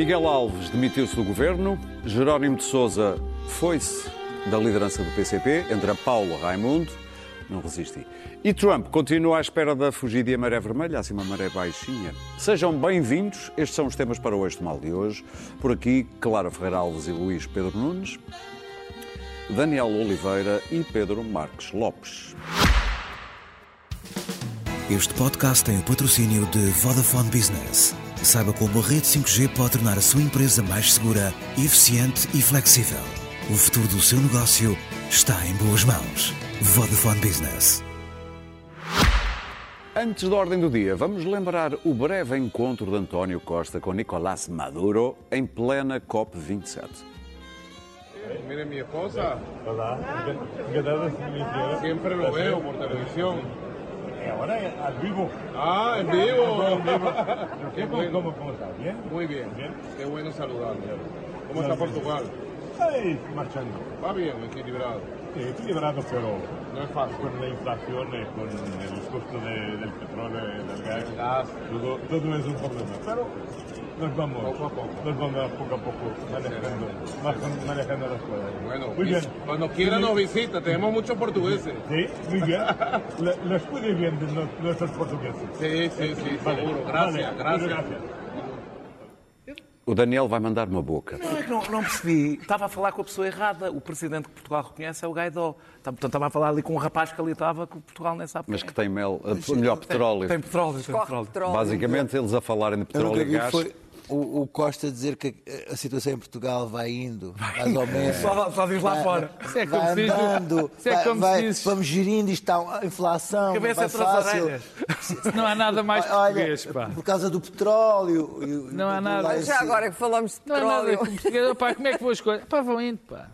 Miguel Alves demitiu-se do governo, Jerónimo de Sousa foi-se da liderança do PCP, entra Paulo Raimundo, não resisti. E Trump continua à espera da fugida e a maré vermelha, assim uma maré baixinha. Sejam bem-vindos, estes são os temas para o Eixo Mal de hoje. Por aqui, Clara Ferreira Alves e Luís Pedro Nunes, Daniel Oliveira e Pedro Marques Lopes. Este podcast tem o patrocínio de Vodafone Business. Saiba como a rede 5G pode tornar a sua empresa mais segura, eficiente e flexível. O futuro do seu negócio está em boas mãos. Vodafone Business. Antes da ordem do dia, vamos lembrar o breve encontro de António Costa com Nicolás Maduro em plena COP27. Mire mi esposa, Hola, encantada de siempre lo veo por televisión. Ahora al vivo. Ah, en vivo. ¿Qué, bueno. ¿Cómo, cómo está? ¿Bien? Muy bien. Bien. Qué bueno saludarle. ¿Cómo está Portugal? Ahí marchando. Va bien, equilibrado. Sí, equilibrado, pero No es fácil. con la inflación, eh, con el costo de- del petróleo, del gas, Gas. todo, todo es un problema. Pero nos vamos, Poco a poco. nos vamos poco a poco manejando, ma- manejando las cosas. Bueno, muy bien. cuando quiera nos visita, tenemos muchos portugueses. Sí, muy bien. Les puede bien de nuestros portugueses. Sí, sí, sí, Vale, seguro. Gracias, vale, gracias. gracias. O Daniel vai mandar uma boca. Não, é que não, não percebi. Estava a falar com a pessoa errada. O presidente que Portugal reconhece é o Guaidó. Tá, Portanto, estava a falar ali com um rapaz que ali estava, que Portugal nem sabe Mas que é. tem mel, eh, melhor petróleo. Tem petróleo, tem Corre petróleo. petróleo. Basicamente, eles a falarem de petróleo e gás. foi o, o Costa dizer que a situação em Portugal vai indo, mais ou menos. Só, só diz lá Vai- fora. Isso é como vai se diz- é vai- como se vai- diz- vamos gerindo, isto está a inflação, Cabeça vai as fácil. orelhas. Não há nada mais Olha, português, pá. por causa do petróleo. e- Não há nada. lá em Já agora que falamos de Não há nada petróleo. português. Pá, como é que vou escolher? Pá, vão indo, pá.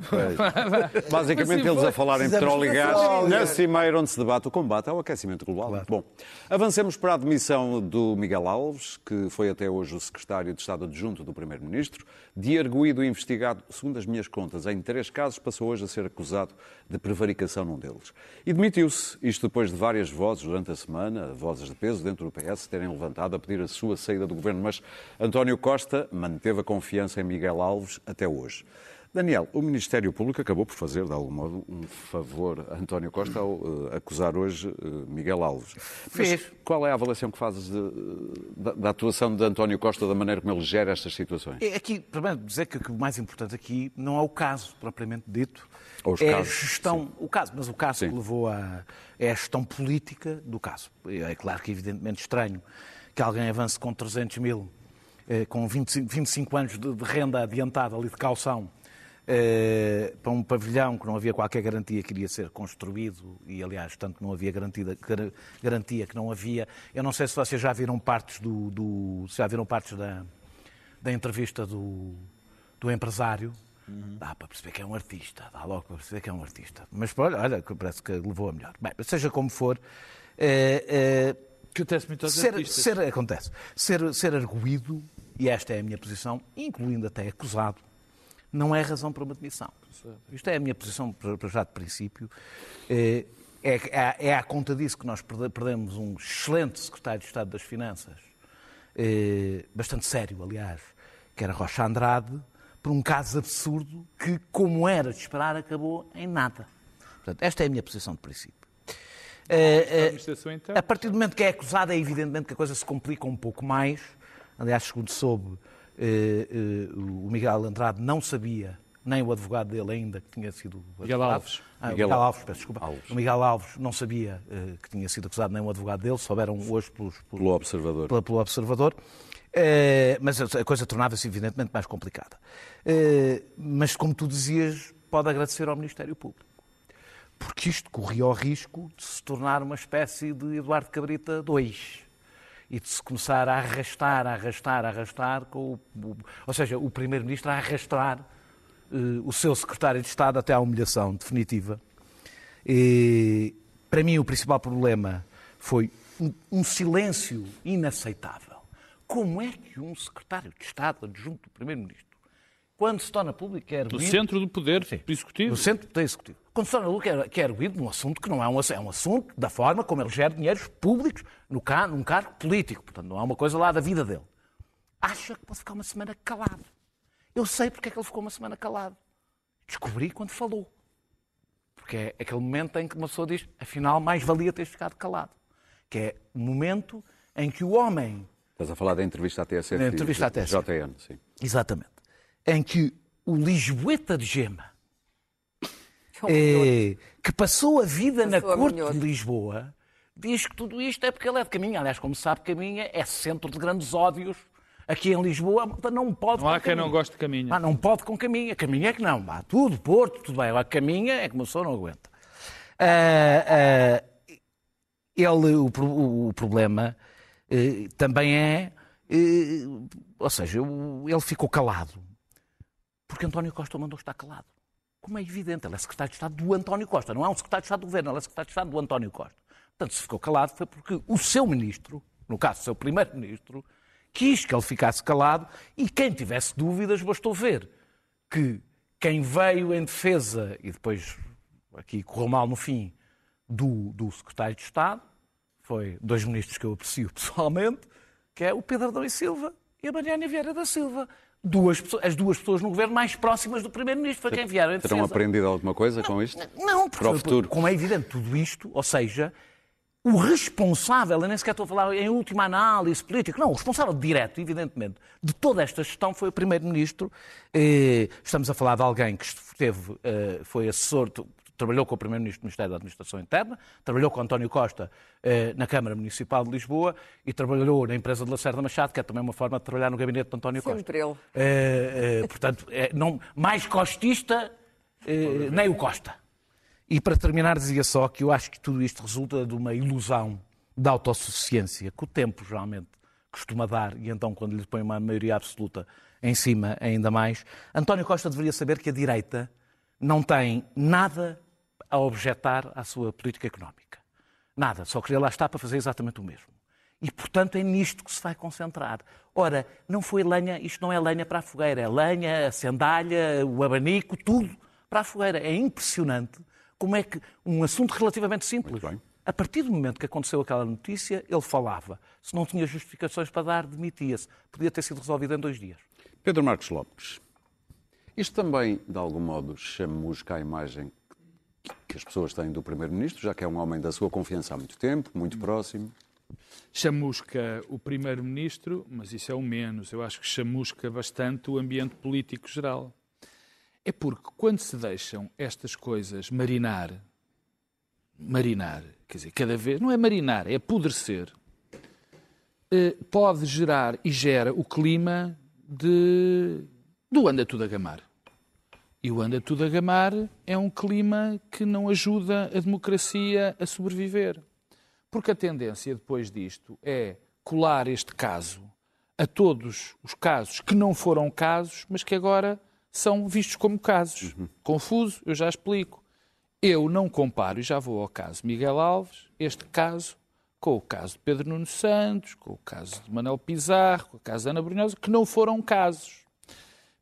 Basicamente, Assim eles a falarem de Precisamos petróleo e gás na cimeira onde se debate o combate ao aquecimento global. Bom, avancemos para a admissão do Miguel Alves, que foi até hoje o secretário de Estado adjunto do Primeiro-Ministro, de arguído e investigado, segundo as minhas contas, em três casos, passou hoje a ser acusado de prevaricação num deles. E demitiu-se, isto depois de várias vozes durante a semana, vozes de peso dentro do PS, terem levantado a pedir a sua saída do governo. Mas António Costa manteve a confiança em Miguel Alves até hoje. Daniel, o Ministério Público acabou por fazer, de algum modo, um favor a António Costa ao eh, acusar hoje eh, Miguel Alves. Mas Fez. qual é a avaliação que fazes de- da, da atuação de António Costa, da maneira como ele gera estas situações? É Aqui, primeiro, dizer que, que o mais importante aqui não é o caso propriamente dito, Ou os é casos, a gestão, o caso, mas o caso Sim. que levou a é a gestão política do caso. É claro que é evidentemente estranho que alguém avance com 300 mil, eh, com 25, 25 anos de, de renda adiantada ali de calção, para um pavilhão que não havia qualquer garantia que iria ser construído e, aliás, tanto não havia garantia, gar- garantia que não havia. Eu não sei se vocês já viram partes do, do- se já viram partes da, da entrevista do, do empresário. Dá para perceber que é um artista, dá logo para perceber que é um artista. Mas olha, olha parece que levou a melhor. Bem, seja como for, eh, eh, Que acontece muito aos ser, artistas. ser- acontece. Ser, ser arguído, e esta é a minha posição, incluindo até acusado, não é razão para uma demissão. Isto é a minha posição já de princípio. Eh, É, é, é à conta disso que nós perde- perdemos um excelente secretário de Estado das Finanças, eh, bastante sério, aliás, que era Rocha Andrade, por um caso absurdo que, como era de esperar, acabou em nada. Portanto, esta é a minha posição de princípio. Eh, administração interna. a partir do momento que é acusado, é evidentemente que a coisa se complica um pouco mais. Aliás, segundo soube, o Miguel Andrade não sabia, nem o advogado dele ainda, que tinha sido Miguel acusado. Alves. Ah, Miguel Miguel, Alves, peço desculpa. Alves. O Miguel Alves não sabia eh, que tinha sido acusado, nem o advogado dele, souberam hoje pelos, pelos- Pelo observador. pela- pelo observador. Eh, mas a coisa tornava-se evidentemente mais complicada. Eh, mas, como tu dizias, pode agradecer ao Ministério Público. Porque isto corria o risco de se tornar uma espécie de Eduardo Cabrita II. E de se começar a arrastar, a arrastar, a arrastar, com o, o- ou seja, o Primeiro-Ministro a arrastar eh, o seu Secretário de Estado até à humilhação definitiva. E, para mim, o principal problema foi um, um silêncio inaceitável. Como é que um secretário de Estado adjunto do Primeiro-Ministro, quando se torna público, é Do erguido... centro do poder executivo. No centro do poder executivo. Torna público, é- que é erguido num assunto que não é um, é um assunto da forma como ele gera dinheiros públicos no num cargo político. Portanto, não é uma coisa lá da vida dele. acha que pode ficar uma semana calado. Eu sei porque é que ele ficou uma semana calado. Descobri quando falou. Porque é aquele momento em que uma pessoa diz, afinal, mais valia ter ficado calado. Que é o momento em que o homem Estás a falar da entrevista à TSF? Da entrevista à TSF. JN, sim. Exatamente. Em que o Lisboeta de Gema, eh, que passou a vida na Passou a corte minhoto. de Lisboa, diz que tudo isto é porque ele é de Caminha. Aliás, como sabe, Caminha é centro de grandes ódios. Aqui em Lisboa, a não pode Não há quem não Caminha. goste de caminho. Ah, não pode com Caminha. Caminha é que não. Vá, tudo, Porto, tudo bem. Agora, Caminha é que uma pessoa não aguenta. Ah, ah, ele, o, o problema eh, também é. eh, ou seja, ele ficou calado porque António Costa mandou estar calado. Como é evidente, ele é secretário de Estado do António Costa, não é um secretário de Estado do governo, ele é secretário de Estado do António Costa. Portanto, se ficou calado foi porque o seu ministro, no caso o seu primeiro-ministro, quis que ele ficasse calado e quem tivesse dúvidas bastou ver que quem veio em defesa e depois aqui correu mal no fim do, do secretário de Estado foi dois ministros que eu aprecio pessoalmente, que é o Pedro Adão e Silva e a Mariana Vieira da Silva. Duas, as duas pessoas no governo mais próximas do primeiro-ministro, foi quem vieram em Terão aprendido alguma coisa com isto? Não, Para o porque, futuro. como é evidente, tudo isto, ou seja, o responsável, eu nem sequer estou a falar em última análise política, não, o responsável direto, evidentemente, de toda esta gestão foi o Primeiro-Ministro. Eh, Estamos a falar de alguém que esteve, eh, foi assessor, trabalhou com o Primeiro-Ministro do Ministério da Administração Interna, trabalhou com António Costa eh, na Câmara Municipal de Lisboa e trabalhou na empresa de Lacerda Machado, que é também uma forma de trabalhar no gabinete de António Costa. Sempre ele. Eh, eh, portanto, é, não, mais costista, eh, nem o Costa. E para terminar, dizia só que eu acho que tudo isto resulta de uma ilusão da autossuficiência que o tempo geralmente costuma dar, e então, quando lhe põe uma maioria absoluta em cima, ainda mais. António Costa deveria saber que a direita não tem nada a objetar à sua política económica. Nada, só queria lá estar para fazer exatamente o mesmo. E, portanto, é nisto que se vai concentrar. Ora, não foi lenha, isto não é lenha para a fogueira, é lenha, a sandália, o abanico, tudo para a fogueira. É impressionante como é que um assunto relativamente simples. A partir do momento que aconteceu aquela notícia, ele falava. Se não tinha justificações para dar, demitia-se. Podia ter sido resolvido em dois dias. Pedro Marcos Lopes, isto também, de algum modo, chamusca a imagem que as pessoas têm do Primeiro-Ministro, já que é um homem da sua confiança há muito tempo, muito próximo. chamusca o primeiro-ministro, mas isso é o menos. Eu acho que chamusca bastante o ambiente político geral. É porque quando se deixam estas coisas marinar, marinar, quer dizer, cada vez, não é marinar, é apodrecer, eh, pode gerar e gera o clima de, do anda tudo a gamar. E o anda tudo a gamar é um clima que não ajuda a democracia a sobreviver. Porque a tendência depois disto é colar este caso a todos os casos que não foram casos, mas que agora são vistos como casos. Confuso, eu já explico. Eu não comparo, e já vou ao caso Miguel Alves, este caso com o caso de Pedro Nuno Santos, com o caso de Manuel Pizarro, com o caso de Ana Brunhosa, que não foram casos.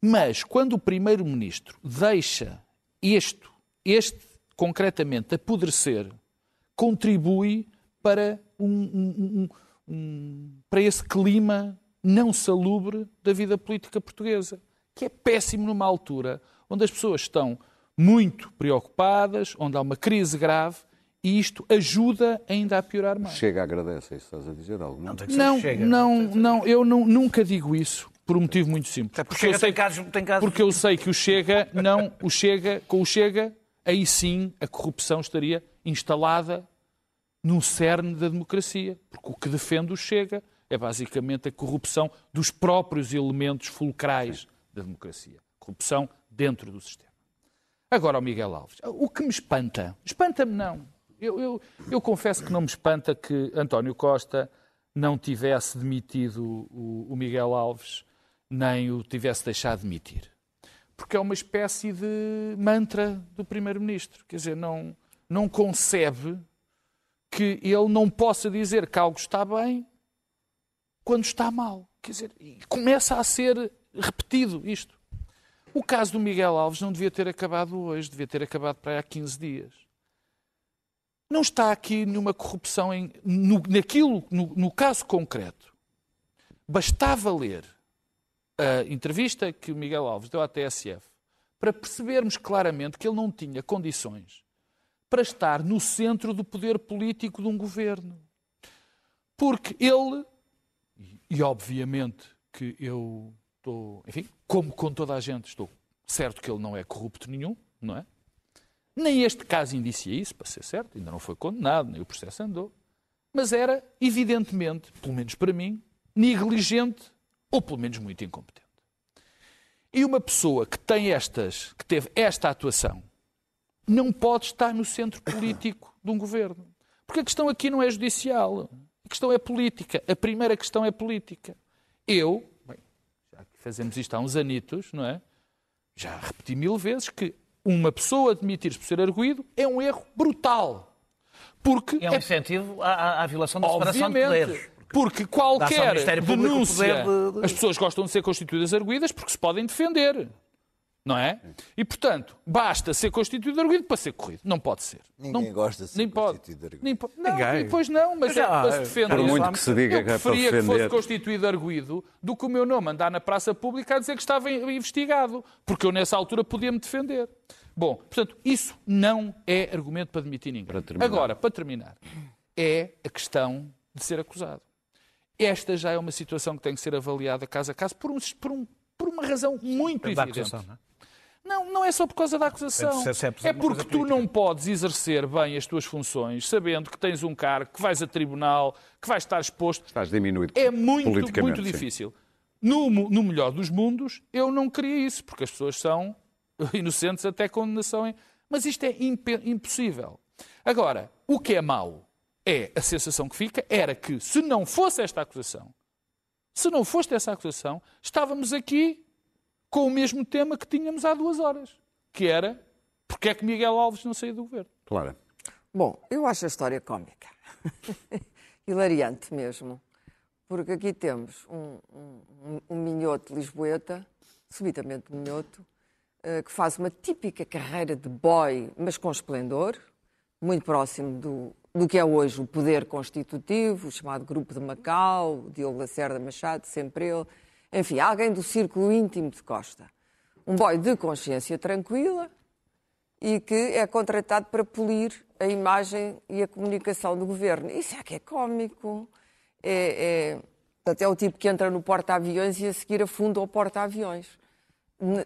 Mas quando o Primeiro-Ministro deixa este, este concretamente apodrecer, contribui para, um, um- um- um- para esse clima não salubre da vida política portuguesa, que é péssimo numa altura onde as pessoas estão muito preocupadas, onde há uma crise grave, e isto ajuda ainda a piorar mais. Chega, agradece, isso estás a dizer? Algum? Não Não, não, não, eu nu- nunca digo isso por um motivo muito simples. Até porque eu sei casos- casos- porque eu sei que o Chega, não, o Chega, com o Chega, aí sim a corrupção estaria instalada no cerne da democracia. Porque o que defende o Chega é basicamente a corrupção dos próprios elementos fulcrais da democracia. Corrupção dentro do sistema. Agora ao Miguel Alves. O que me espanta, espanta-me não. Eu, eu, eu confesso que não me espanta que António Costa não tivesse demitido o, o Miguel Alves, nem o tivesse deixado demitir. Porque é uma espécie de mantra do Primeiro-Ministro. Quer dizer, não, não concebe que ele não possa dizer que algo está bem quando está mal. Quer dizer, começa a ser repetido isto. O caso do Miguel Alves não devia ter acabado hoje, devia ter acabado para aí há 15 dias. Não está aqui nenhuma corrupção em, no, naquilo, no, no caso concreto. Bastava ler a entrevista que o Miguel Alves deu à TSF para percebermos claramente que ele não tinha condições para estar no centro do poder político de um governo. Porque ele, e, obviamente que eu estou, enfim, como com toda a gente, estou certo que ele não é corrupto nenhum, não é? Nem este caso indicia isso, para ser certo, ainda não foi condenado, nem o processo andou. Mas era, evidentemente, pelo menos para mim, negligente ou pelo menos muito incompetente. E uma pessoa que tem estas, que teve esta atuação, não pode estar no centro político de um governo. Porque a questão aqui não é judicial, a questão é política. A primeira questão é política. Eu, bem, já que fazemos isto há uns anitos, não é? Já repeti mil vezes que uma pessoa admitir-se por ser arguído é um erro brutal. Porque É um incentivo à, à- à violação da separação de Obviamente. poderes. Porque qualquer denúncia, as pessoas gostam de ser constituídas arguídas porque se podem defender. Não é? E, portanto, basta ser constituído arguído para ser corrido. Não pode ser. Ninguém não, gosta de ser nem pode. constituído arguido. Nem po- não, Ninguém. depois não, mas Mas é para se defender. Por muito que se diga Eu que é para preferia que fosse defender. constituído arguído do que o meu nome andar na praça pública a dizer que estava investigado. Porque eu, nessa altura, podia-me defender. Bom, portanto, isso não é argumento para demitir ninguém. Para. Agora, para terminar, é a questão de ser acusado. Esta já é uma situação que tem que ser avaliada caso a caso por, um- por um- por uma razão muito Da evidente. acusação, não é? Não, não é só por causa da acusação. É por É porque tu política. não podes exercer bem as tuas funções sabendo que tens um cargo, que vais a tribunal, que vais estar exposto. Estás diminuído É muito, politicamente, muito difícil. No, no melhor dos mundos, eu não queria isso, porque as pessoas são inocentes até condenação. em- Mas isto é impossível. Agora, o que é mau é a sensação que fica era que, se não fosse esta acusação, se não fosse essa acusação, estávamos aqui com o mesmo tema que tínhamos há duas horas, que era porque é que Miguel Alves não saiu do governo. Clara. Bom, eu acho a história cómica. Hilariante mesmo. Porque aqui temos um, um, um minhoto lisboeta, subitamente minhoto, eh, que faz uma típica carreira de boy, mas com esplendor, muito próximo do, do que é hoje o poder constitutivo, o chamado Grupo de Macau, Diogo Lacerda Machado, sempre ele. Enfim, alguém do círculo íntimo de Costa. Um boy de consciência tranquila, e que é contratado para polir a imagem e a comunicação do governo. Isso é que é cómico. É, é, é o tipo que entra no porta-aviões e a seguir afunda o porta-aviões.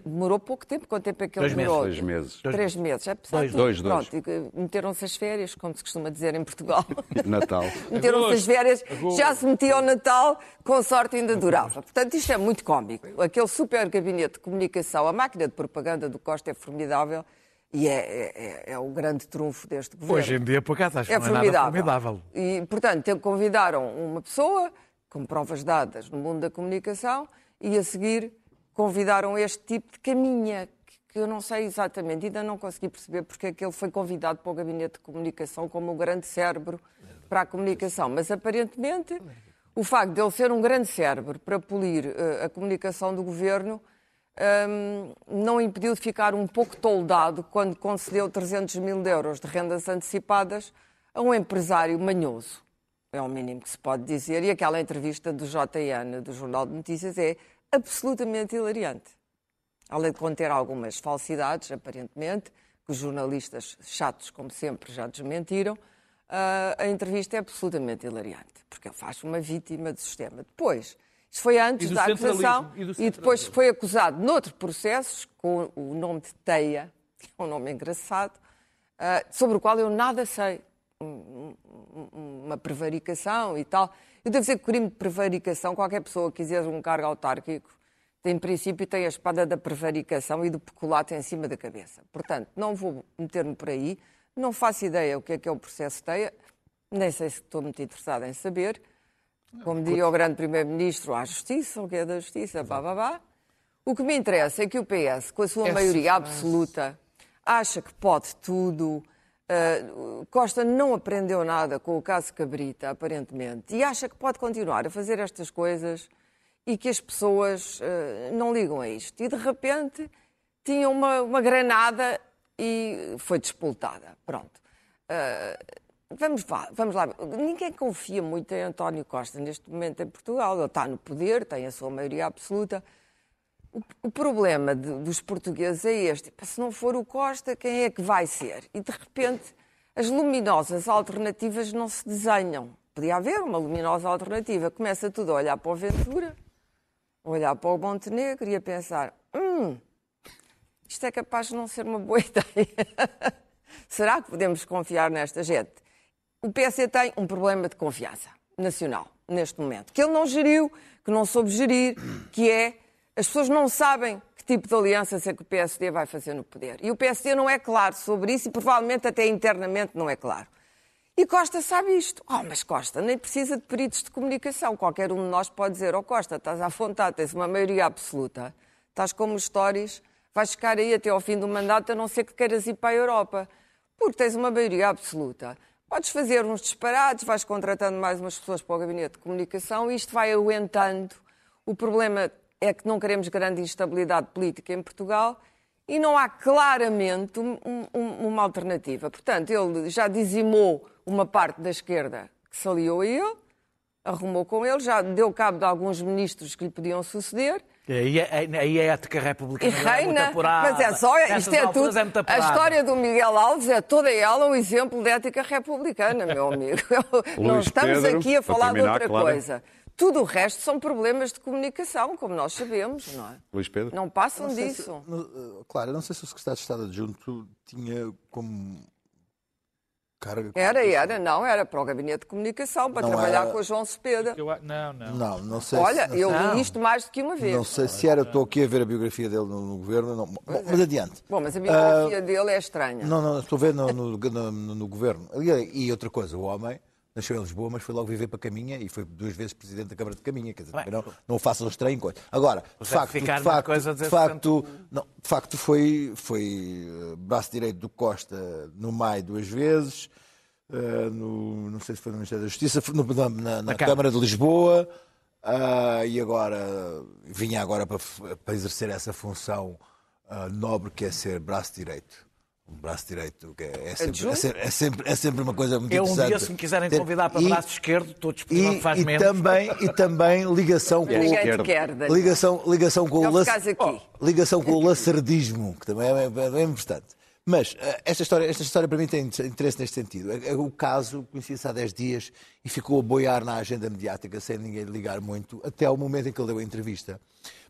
Demorou pouco tempo. Quanto tempo é que ele Dois meses. demorou? Dois meses. Três meses. É pesado. Dois, dois, dois. Pronto, meteram-se as férias, como se costuma dizer em Portugal. Natal. Meteram-se as férias, já se metia ao Natal, com sorte ainda durava. Portanto, isto é muito cómico. Aquele super gabinete de comunicação, a máquina de propaganda do Costa é formidável e é, é- é- é o grande trunfo deste governo. Hoje em dia, por acaso, acho é que não é nada formidável. formidável. E, portanto, convidaram uma pessoa com provas dadas no mundo da comunicação e, a seguir, convidaram este tipo de caminha, que- eu não sei exatamente, ainda não consegui perceber porque é que ele foi convidado para o gabinete de comunicação como o grande cérebro para a comunicação. Mas, aparentemente, o facto de ele ser um grande cérebro para polir eh, a comunicação do governo hum, não impediu de ficar um pouco toldado quando concedeu 300 mil euros de rendas antecipadas a um empresário manhoso. É o mínimo que se pode dizer. E aquela entrevista do JN, do Jornal de Notícias, é absolutamente hilariante. Além de conter algumas falsidades, aparentemente, que os jornalistas chatos, como sempre, já desmentiram, ah, a entrevista é absolutamente hilariante, porque ele faz uma vítima do sistema. Depois, isto foi antes da acusação, e e depois foi acusado noutro processo, com o nome de Teia, que é um nome engraçado, ah, sobre o qual eu nada sei. Um- um- Uma prevaricação e tal. Eu devo dizer que crime de prevaricação, qualquer pessoa que quiser um cargo autárquico, tem, em princípio, tem a espada da prevaricação e do peculato em cima da cabeça. Portanto, não vou meter-me por aí, não faço ideia o que é que é o processo Teia, nem sei se estou muito interessada em saber. Como diria o grande Primeiro-Ministro, à Justiça, o que é da Justiça, blá, blá, blá. O que me interessa é que o PS, com a sua maioria absoluta, acha que pode tudo. Uh, Costa não aprendeu nada com o caso Cabrita, aparentemente, e acha que pode continuar a fazer estas coisas e que as pessoas uh, não ligam a isto. E de repente tinha uma, uma granada e foi despoltada. Pronto. Uh, Vamos lá, vamos lá. Ninguém confia muito em António Costa neste momento em Portugal. Ele está no poder, tem a sua maioria absoluta, O, problema de- dos portugueses é este. Se não for o Costa, quem é que vai ser? E de repente as luminosas alternativas não se desenham. Podia haver uma luminosa alternativa. Começa tudo a olhar para o Ventura, a olhar para o Montenegro e a pensar: hum, isto é capaz de não ser uma boa ideia. Será que podemos confiar nesta gente? O PSD tem um problema de confiança nacional neste momento, que ele não geriu, que não soube gerir, que é as pessoas não sabem que tipo de alianças é que o PSD vai fazer no poder. E o PSD não é claro sobre isso e provavelmente até internamente não é claro. E Costa sabe isto. Oh, mas Costa nem precisa de peritos de comunicação. Qualquer um de nós pode dizer, oh Costa, estás à vontade, tens uma maioria absoluta. Estás como os stories, vais ficar aí até ao fim do mandato, a não ser que queiras ir para a Europa. Porque tens uma maioria absoluta. Podes fazer uns disparates, vais contratando mais umas pessoas para o gabinete de comunicação e isto vai aguentando. O problema é que não queremos grande instabilidade política em Portugal e não há claramente um- um- uma alternativa. Portanto, ele já dizimou uma parte da esquerda que se aliou a ele, arrumou com ele, já deu cabo de alguns ministros que lhe podiam suceder Aí, é- aí a ética e republicana é muito reina. apurada. Mas é só, isto é tudo. é muito a história do Miguel Alves é toda ela um exemplo de ética republicana, meu amigo. não estamos Pedro, aqui a falar de terminar, outra claro. coisa. Tudo o resto são problemas de comunicação, como nós sabemos, não é? Luís Pedro? Não passam Não se- disso. no- eh, claro, eu não sei se o secretário de Estado adjunto tinha como carga. Era, era, não, era para o gabinete de comunicação, para Não trabalhar era- com o João Cepeda. Eu não, não. Não, não sei Olha, se, não, eu li isto mais do que uma vez. não sei se era, estou aqui a ver a biografia dele no, no governo. Não. Bom, mas adiante. Bom, mas a biografia dele é estranha. Não, não, estou a ver no, no, no- no governo. E outra coisa, o homem nasceu em Lisboa, mas foi logo viver para Caminha e foi duas vezes presidente da Câmara de Caminha. Quer dizer, Bem, não, não o façam estranho coisa. Agora, de facto, de facto, de facto, não, de facto foi, foi eh, braço direito do Costa no Maio duas vezes. eh, no, não sei se foi no Ministério da Justiça, no- na, na- na Câmara. De Lisboa, ah, e agora vinha agora para, para exercer essa função ah, nobre que é ser braço direito. Um braço direito que é, é sempre, Adjunto? é, sempre, é, sempre, é sempre uma coisa muito Eu um interessante. dia, se me quiserem convidar para e- braço esquerdo, estou disponível, e, faz e menos. também e também ligação com Daniel. ligação ligação com Não o lac-. Oh, ligação com o lacerdismo que também é, bem- bem importante mas eh, esta história esta história para mim tem interesse neste sentido É- é o caso conhecia-se há 10 dias e ficou a boiar na agenda mediática sem ninguém ligar muito até ao momento em que ele deu a entrevista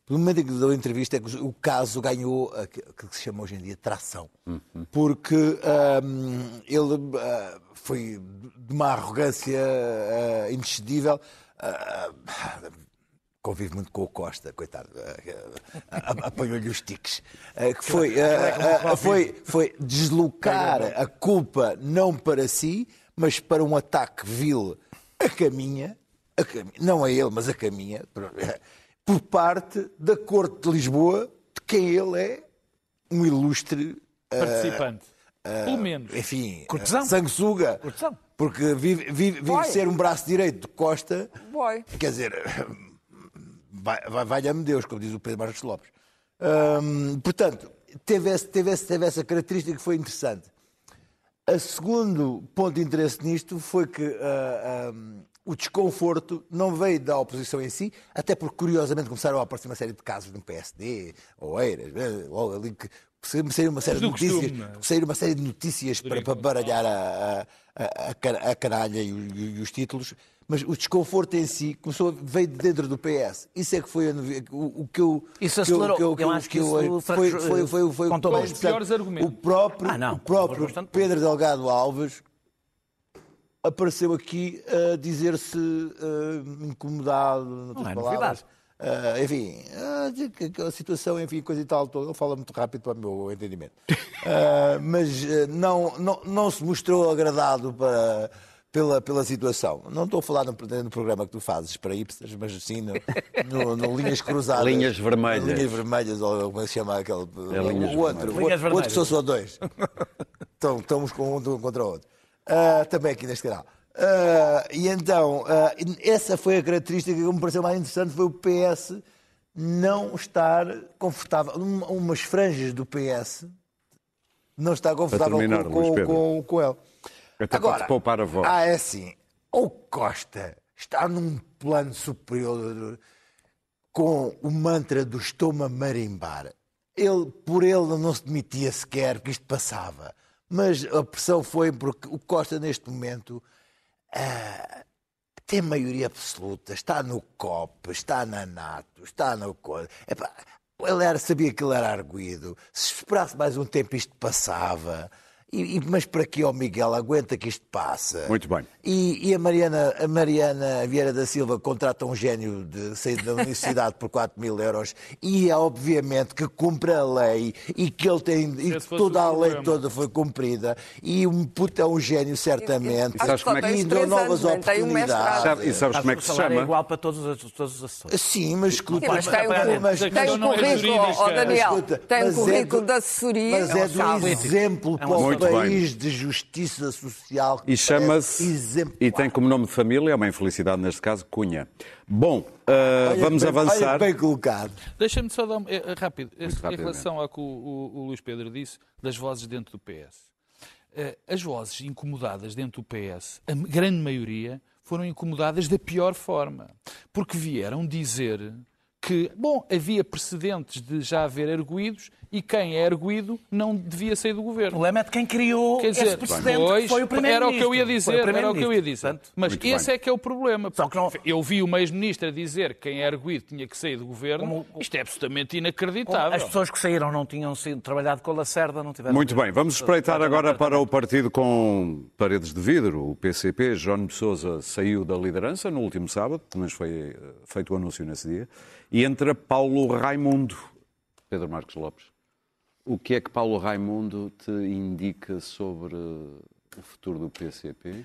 no momento em que deu a entrevista é que o caso ganhou aquilo que se chama hoje em dia tração. Porque ahm, ele ah, foi de uma arrogância ah, indescedível ah, convive muito com o Costa, coitado, apanhou-lhe os tiques, que foi, foi, foi deslocar a culpa não para si, mas para um ataque vil. A caminha, a caminha não a ele, mas a caminha, por- parte da Corte de Lisboa, de quem ele é um ilustre Participante. Ah, Pelo menos. enfim, Cortesão. eh, sanguessuga. Cortesão. Porque vive, vive, vive ser um braço direito de Costa. Boy. Quer dizer, vai- vai- valha-me Deus, como diz o Pedro Marcos Lopes. Hum, portanto, teve, esse- teve, esse- teve essa característica que foi interessante. O segundo ponto de interesse nisto foi que ah, ah, o desconforto não veio da oposição em si, até porque, curiosamente, começaram a aparecer uma série de casos no PSD, ou Eiras, eh, logo ali que saíram uma série de notícias, costume, é? saíram uma série de notícias para, para baralhar a, a, a, car- a caralha e, o- e os títulos, mas o desconforto em si começou, veio de dentro do PS. Isso é que foi o, o que eu. Isso acelerou. que eu- que Eu eu- acho que que eu- isso foi, foi, foi, foi, contou foi- bem. Os piores argumentos. O próprio, Ah, não. o próprio. Pedro Delgado Alves apareceu aqui a dizer-se eh, incomodado, noutras Não é palavras. Ah, enfim, que- que a situação, enfim, coisa e tal, toda. ele fala muito rápido para o meu entendimento. Ah, mas eh, não, não, não se mostrou agradado para, pela, pela situação. Não estou a falar no, no programa que tu fazes para hipsters, mas sim no, no- no Linhas Cruzadas. Linhas Vermelhas. Linhas Vermelhas, ou como é que se chama aquele? Linhas o outro. Vermelhas. Linhas o outro são Vermelhas. só dois. Então, estamos com um contra o outro. Ah, também aqui neste canal. Ah, e então, ah, essa foi a característica que me pareceu mais interessante, foi o PS não estar confortável. Um- umas franjas do PS não está confortável terminar, com, com, com, com ele. Até para te poupar a voz. Ah, é assim. O Costa está num plano superior com o mantra do estou-me a marimbar. Ele, por ele não se demitia sequer que isto passava. Mas a pressão foi porque o Costa, neste momento, ah, tem maioria absoluta. Está no COP, está na NATO, está no... Epá, ele era, sabia que ele era arguído. Se esperasse mais um tempo, isto passava. E, e- mas para que, ó Miguel, aguenta que isto passa. Muito bem. E, e a, Mariana, a Mariana Vieira da Silva contrata um gênio de sair da universidade por 4 mil euros e é obviamente que cumpre a lei e que ele tem e que toda o a lei problema. toda foi cumprida e um puto é um gênio certamente Acho sabes como é que- tens e deu novas anos, um oportunidades. Sabe- e sabes como é que o se salário é chama? igual para todos os, todos os assessores. Sim, mas escuta, mas tem um, Mas- mas- a tem um é currículo, jurídica. ó Daniel, Escuta, tem um mas é currículo do- de assessoria. Mas é do sabe? exemplo É um Muito bem. país de justiça social. que E chama-se. E tem como nome de família, é uma infelicidade neste caso, Cunha. Bom, ah, Olha vamos que bem- avançar. Bem colocado. Deixa-me só dar um, é, rápido, em relação ao que o, o- o Luís Pedro disse, das vozes dentro do PS. Eh, As vozes incomodadas dentro do PS, a grande maioria, foram incomodadas da pior forma. Porque vieram dizer que, bom, havia precedentes de já haver arguídos e quem é arguído não devia sair do O governo. problema é de quem criou Quer dizer, esse precedente, pois, que foi o era o que eu ia primeiro-ministro. Dizer, o era o que eu ia primeiro-ministro. dizer. Portanto, Mas esse bem. é que é o problema. Só que não- Eu vi uma ex-ministra dizer que quem é arguído tinha que sair do governo. Como- Isto é absolutamente inacreditável. As pessoas que saíram não tinham sido trabalhado com a Lacerda, não tiveram. Muito bem, vamos espreitar agora para o partido com paredes de vidro, o PCP. Jerónimo de Sousa saiu da liderança no último sábado, mas foi eh, feito o anúncio nesse dia, e entra Paulo Raimundo. Pedro Marcos Lopes, o que é que Paulo Raimundo te indica sobre o futuro do PCP?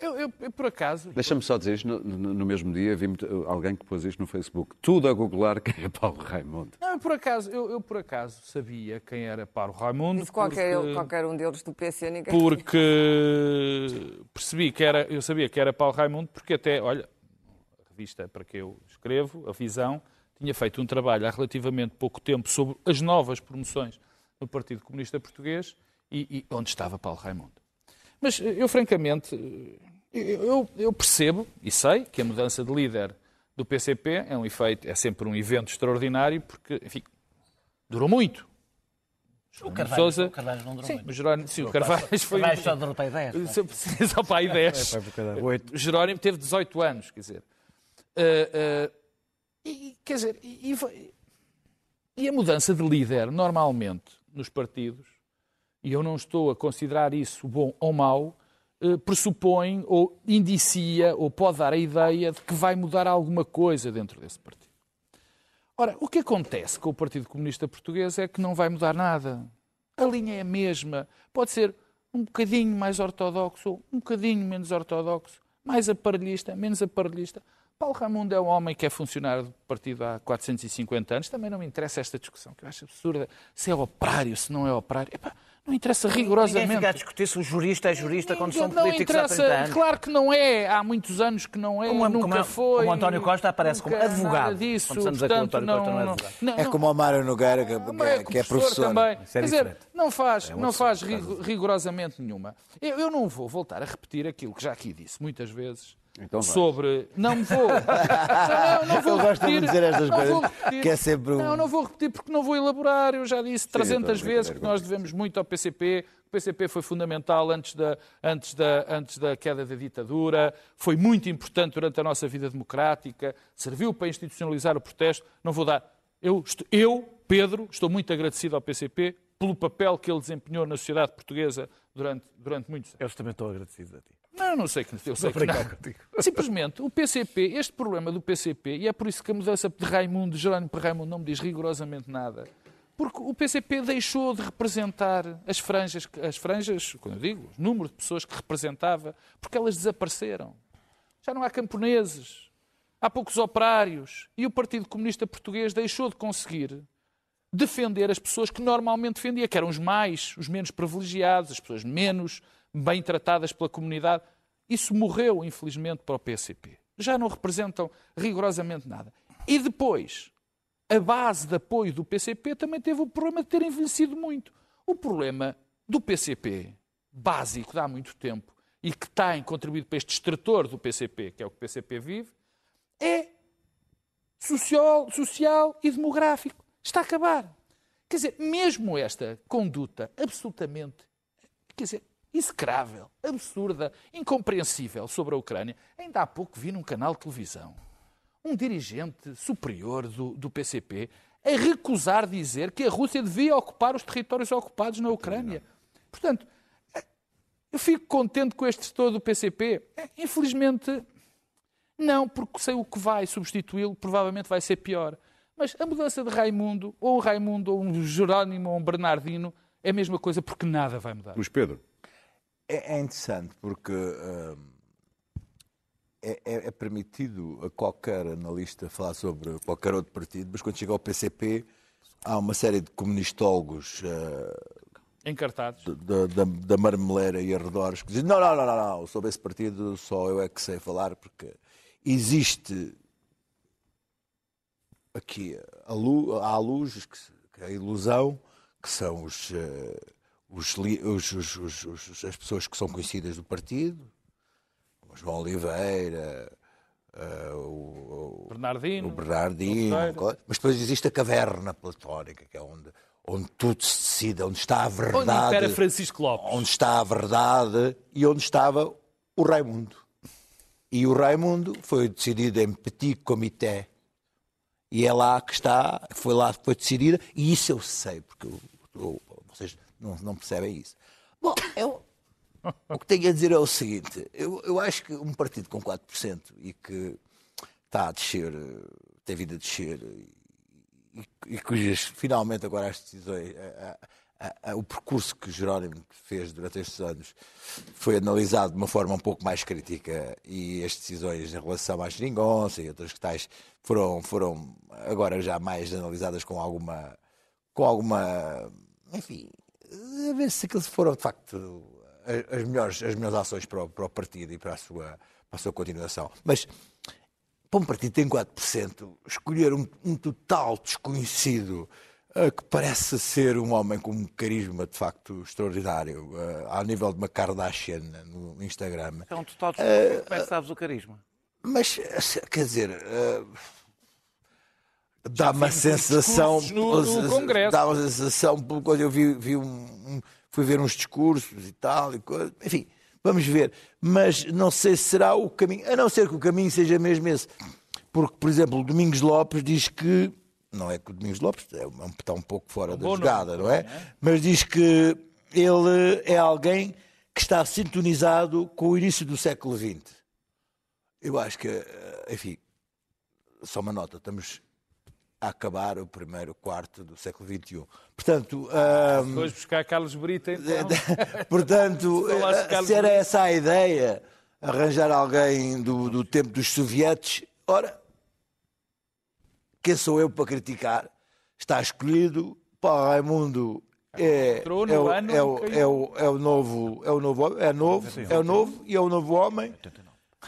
Eu, eu- eu, por acaso, Deixa-me só dizer isto, no, no- no mesmo dia vi muito- alguém que pôs isto no Facebook. Tudo a googlar quem é Paulo Raimundo. não, eu por acaso, eu, eu por acaso sabia quem era Paulo Raimundo. Isso qualquer, porque, qualquer um deles do PC, ninguém. porque percebi que era, eu sabia que era Paulo Raimundo, porque até, olha, a revista para que eu escrevo, a Visão, tinha feito um trabalho há relativamente pouco tempo sobre as novas promoções no Partido Comunista Português e, e onde estava Paulo Raimundo. Mas eh, eu, francamente, eh, eu, eu percebo e sei que a mudança de líder do PCP é um efeito, é sempre um evento extraordinário, porque, enfim, durou muito. O Carvalho, Sousa- o Carvalho não durou Sim, muito. o Jerónimo, sim, o Carvalho foi. Carvalho só derrotei 10. pá. Só- Só para aí 10. O Jerónimo teve 18 anos, quer dizer. Ah, ah, e, quer dizer, e, e e a mudança de líder, normalmente, nos partidos, e eu não estou a considerar isso bom ou mau, eh, pressupõe ou indicia ou pode dar a ideia de que vai mudar alguma coisa dentro desse partido. Ora, o que acontece com o Partido Comunista Português é que não vai mudar nada. A linha é a mesma. Pode ser um bocadinho mais ortodoxo, um bocadinho menos ortodoxo, mais aparelhista, menos aparelhista. Paulo Raimundo é um homem que é funcionário do partido há 450 anos. Também não me interessa esta discussão, que eu acho absurda. Se é operário, se não é operário. Epá, não interessa Ninguém rigorosamente. fica a discutir se o jurista é jurista quando são não políticos há interessa, 30 anos. claro que não é, há muitos anos que não é, Como- nunca como- foi. como António Costa aparece como advogado. Disso, Começamos a dizer que o portanto, António Costa não, não é advogado. não, É como o Mário Nogueira, que, é que é professor também. Isso é Quer dizer, não faz, É um não faz rigorosamente nenhuma. Eu, eu não vou voltar a repetir aquilo que já aqui disse muitas vezes Então sobre. Não me vou. Não, não vou Ele gosta de repetir. dizer estas Não vou coisas, repetir. que é sempre um- Não, não vou repetir porque não vou elaborar. Eu já disse 300 estou a vezes que nós devemos muito ao PCP. O PCP foi fundamental antes da, antes, da, antes da queda da ditadura, foi muito importante durante a nossa vida democrática, serviu para institucionalizar o protesto. Não vou dar. Eu, eu, Pedro, estou muito agradecido ao PCP pelo papel que ele desempenhou na sociedade portuguesa durante, durante muitos anos. Eu também estou agradecido a ti. Não, eu não sei que eu sei que não. Simplesmente, o PCP, este problema do PCP, e é por isso que a mudança de Raimundo, de Jerónimo para Raimundo, não me diz rigorosamente nada, porque o PCP deixou de representar as franjas, as franjas, quando eu digo, o número de pessoas que representava, porque elas desapareceram. Já não há camponeses, há poucos operários, e o Partido Comunista Português deixou de conseguir defender as pessoas que normalmente defendia, que eram os mais, os menos privilegiados, as pessoas menos bem tratadas pela comunidade. Isso morreu, infelizmente, para o PCP. Já não representam rigorosamente nada. E depois, a base de apoio do PCP também teve o problema de ter envelhecido muito. O problema do PCP, básico de há muito tempo, e que tem contribuído para este extrator do PCP, que é o que o PCP vive, é social, social e demográfico. Está a acabar. Quer dizer, mesmo esta conduta absolutamente, quer dizer, execrável, absurda, incompreensível sobre a Ucrânia, ainda há pouco vi num canal de televisão um dirigente superior do, do PCP a recusar dizer que a Rússia devia ocupar os territórios ocupados na Ucrânia. Portanto, eu fico contente com este todo do PCP. Infelizmente, não, porque sei o que vai substituí-lo, provavelmente vai ser pior. Mas a mudança de Raimundo, ou um Raimundo, ou um Jerónimo, ou um Bernardino, é a mesma coisa porque nada vai mudar. Luís Pedro. É, é interessante porque hum, é, é- permitido a qualquer analista falar sobre qualquer outro partido, mas quando chega ao PCP há uma série de comunistólogos eh, Encartados. da, da, da marmeleira e arredores que dizem não, não, não, não, não, sobre esse partido só eu é que sei falar porque existe aqui a lu, há luz, que, se- que é a ilusão, que são os, eh, os, os- os- os- os- as pessoas que são conhecidas do partido, o João Oliveira, eh, o, o- Bernardino. o Bernardino, Terceiro. mas depois existe a caverna platónica, que é onde, onde tudo se decide, onde está a Onde verdade impera Francisco Lopes. onde está a verdade e onde estava o Raimundo. E o Raimundo foi decidido em petit comité. E é lá que está, foi lá que foi decidida, e isso eu sei, porque eu- eu- não, não percebem isso. Bom, eu, o que tenho a dizer é o seguinte: eu, eu acho que um partido com 4% e que está a descer, tem vindo a descer, e, e cujas finalmente agora as decisões, a- a- a- o percurso que Jerónimo fez durante estes anos foi analisado de uma forma um pouco mais crítica e as decisões em relação à geringonça e outras que tais foram, foram agora já mais analisadas com alguma, com alguma, enfim, a ver se aqueles foram de facto as melhores, as melhores ações para o, para o partido e para a sua, para a sua continuação. Mas para um partido que tem 4%, escolher um, um total desconhecido eh, que parece ser um homem com um carisma de facto extraordinário, eh, ao nível de uma Kardashian no Instagram. É um total desconhecido. Como é que sabes o carisma? Mas, eh, quer dizer, eh, dá uma sensação. discursos no- no Congresso. Dá uma sensação, quando eu vi, vi um, fui ver uns discursos e tal, e coisa, enfim, vamos ver. Mas não sei se será o caminho, a não ser que o caminho seja mesmo esse. Porque, por exemplo, o Domingos Lopes diz que. Não é que o Domingos Lopes é um, está um pouco fora da bom jogada, nome, não é? Mas diz que ele é alguém que está sintonizado com o início do século XX. Eu acho que, eh, enfim, só uma nota, estamos a acabar o primeiro quarto do século XXI. Portanto, ahm, Depois buscar Carlos Brito, então. portanto eh, se era essa a ideia, arranjar alguém do, do tempo dos sovietes, ora, quem sou eu para criticar? Está escolhido, Paulo Raimundo é, no é, o, é, o, é, o, é o novo, é o novo, homem, é novo, é o novo e é o novo homem.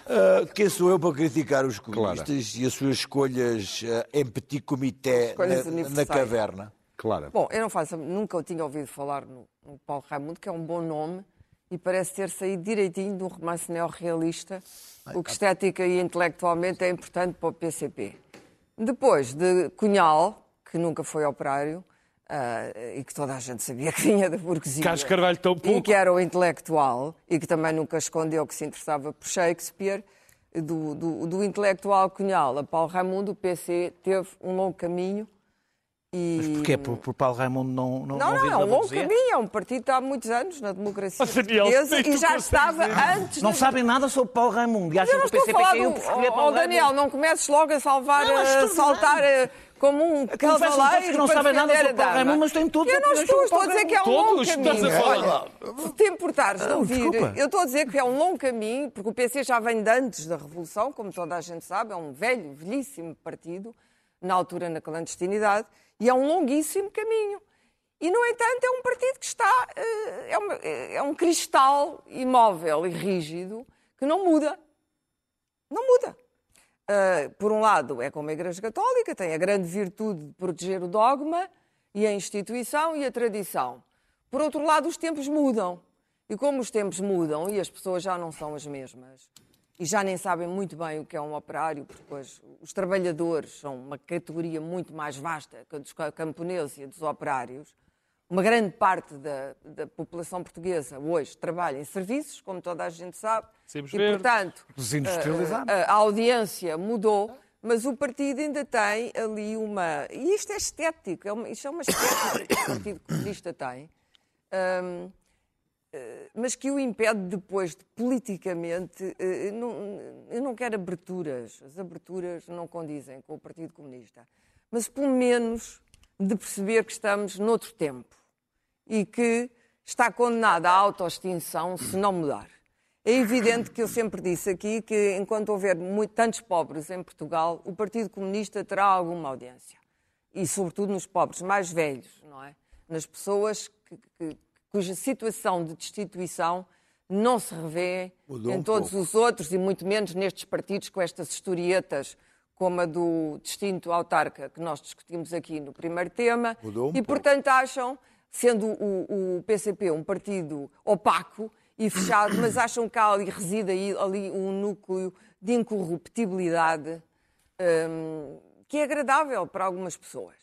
Ah, quem sou eu para criticar os comunistas e as suas escolhas ah, em petit comité na, na caverna? Clara. Bom, eu não faço, nunca tinha ouvido falar no, no Paulo Raimundo, que é um bom nome e parece ter saído direitinho de um romance neorrealista, o que estética e intelectualmente é importante para o PCP. Depois de Cunhal, que nunca foi operário ah, e que toda a gente sabia que vinha da burguesia. Carlos Carvalho tão E pouco. que era o intelectual e que também nunca escondeu que se interessava por Shakespeare. Do, do, do intelectual Cunhal a Paulo Raimundo, o PC teve um longo caminho. E... Mas porquê? Por, por Paulo Raimundo não não Não, não, vive é um longo caminho, é um partido que está há muitos anos na democracia Oh, Daniel, portuguesa e já estava dizer. antes... Não da- sabem nada sobre Paulo Raimundo. E acham não que o PCP caiu do... por escolher Oh, Paulo oh, Daniel, Raimundo. não comeces logo a salvar, Não, mas a saltar dizendo. Eh, como um todos cavaleiro que não para sabem nada sobre a Paulo dama. Raimundo, mas têm tudo Eu não estou, estou a dizer que é um Todos? longo Estás caminho. a falar? Olha, se te importares de Não, ouvir, eu estou a dizer que é um longo caminho, porque o PC já vem de antes da Revolução, como toda a gente sabe, é um velho, velhíssimo partido, na altura na clandestinidade, e é um longuíssimo caminho. E, no entanto, é um partido que está. eh, É, uma- é um cristal imóvel e rígido que não muda. Não muda. Uh, por um lado, é como a Igreja Católica, tem a grande virtude de proteger o dogma e a instituição e a tradição. Por outro lado, os tempos mudam. E como os tempos mudam e as pessoas já não são as mesmas, e já nem sabem muito bem o que é um operário, porque os trabalhadores são uma categoria muito mais vasta que a dos camponeses e a dos operários. Uma grande parte da, da população portuguesa hoje trabalha em serviços, como toda a gente sabe, Sempre e, verdes. portanto, Desindustrializado. a, a audiência mudou, mas o partido ainda tem ali uma. E isto é estético, é uma, isto é uma estética que o Partido Comunista tem, hum, eh, mas que o impede depois de politicamente. eh, não- eu não quero aberturas, as aberturas não condizem com o Partido Comunista, mas pelo menos de perceber que estamos noutro tempo e que está condenada à autoextinção se não mudar. É evidente que eu sempre disse aqui que enquanto houver muito, tantos pobres em Portugal, o Partido Comunista terá alguma audiência. E sobretudo nos pobres mais velhos, não é? Nas pessoas que- que- cuja situação de destituição não se revê Mudou em um todos pouco. os outros e muito menos nestes partidos com estas historietas como a do distinto autarca que nós discutimos aqui no primeiro tema. Mudou um e, pouco. portanto, acham, sendo o, o PCP um partido opaco e fechado, mas acham que há ali, reside aí, ali um núcleo de incorruptibilidade hum, que é agradável para algumas pessoas.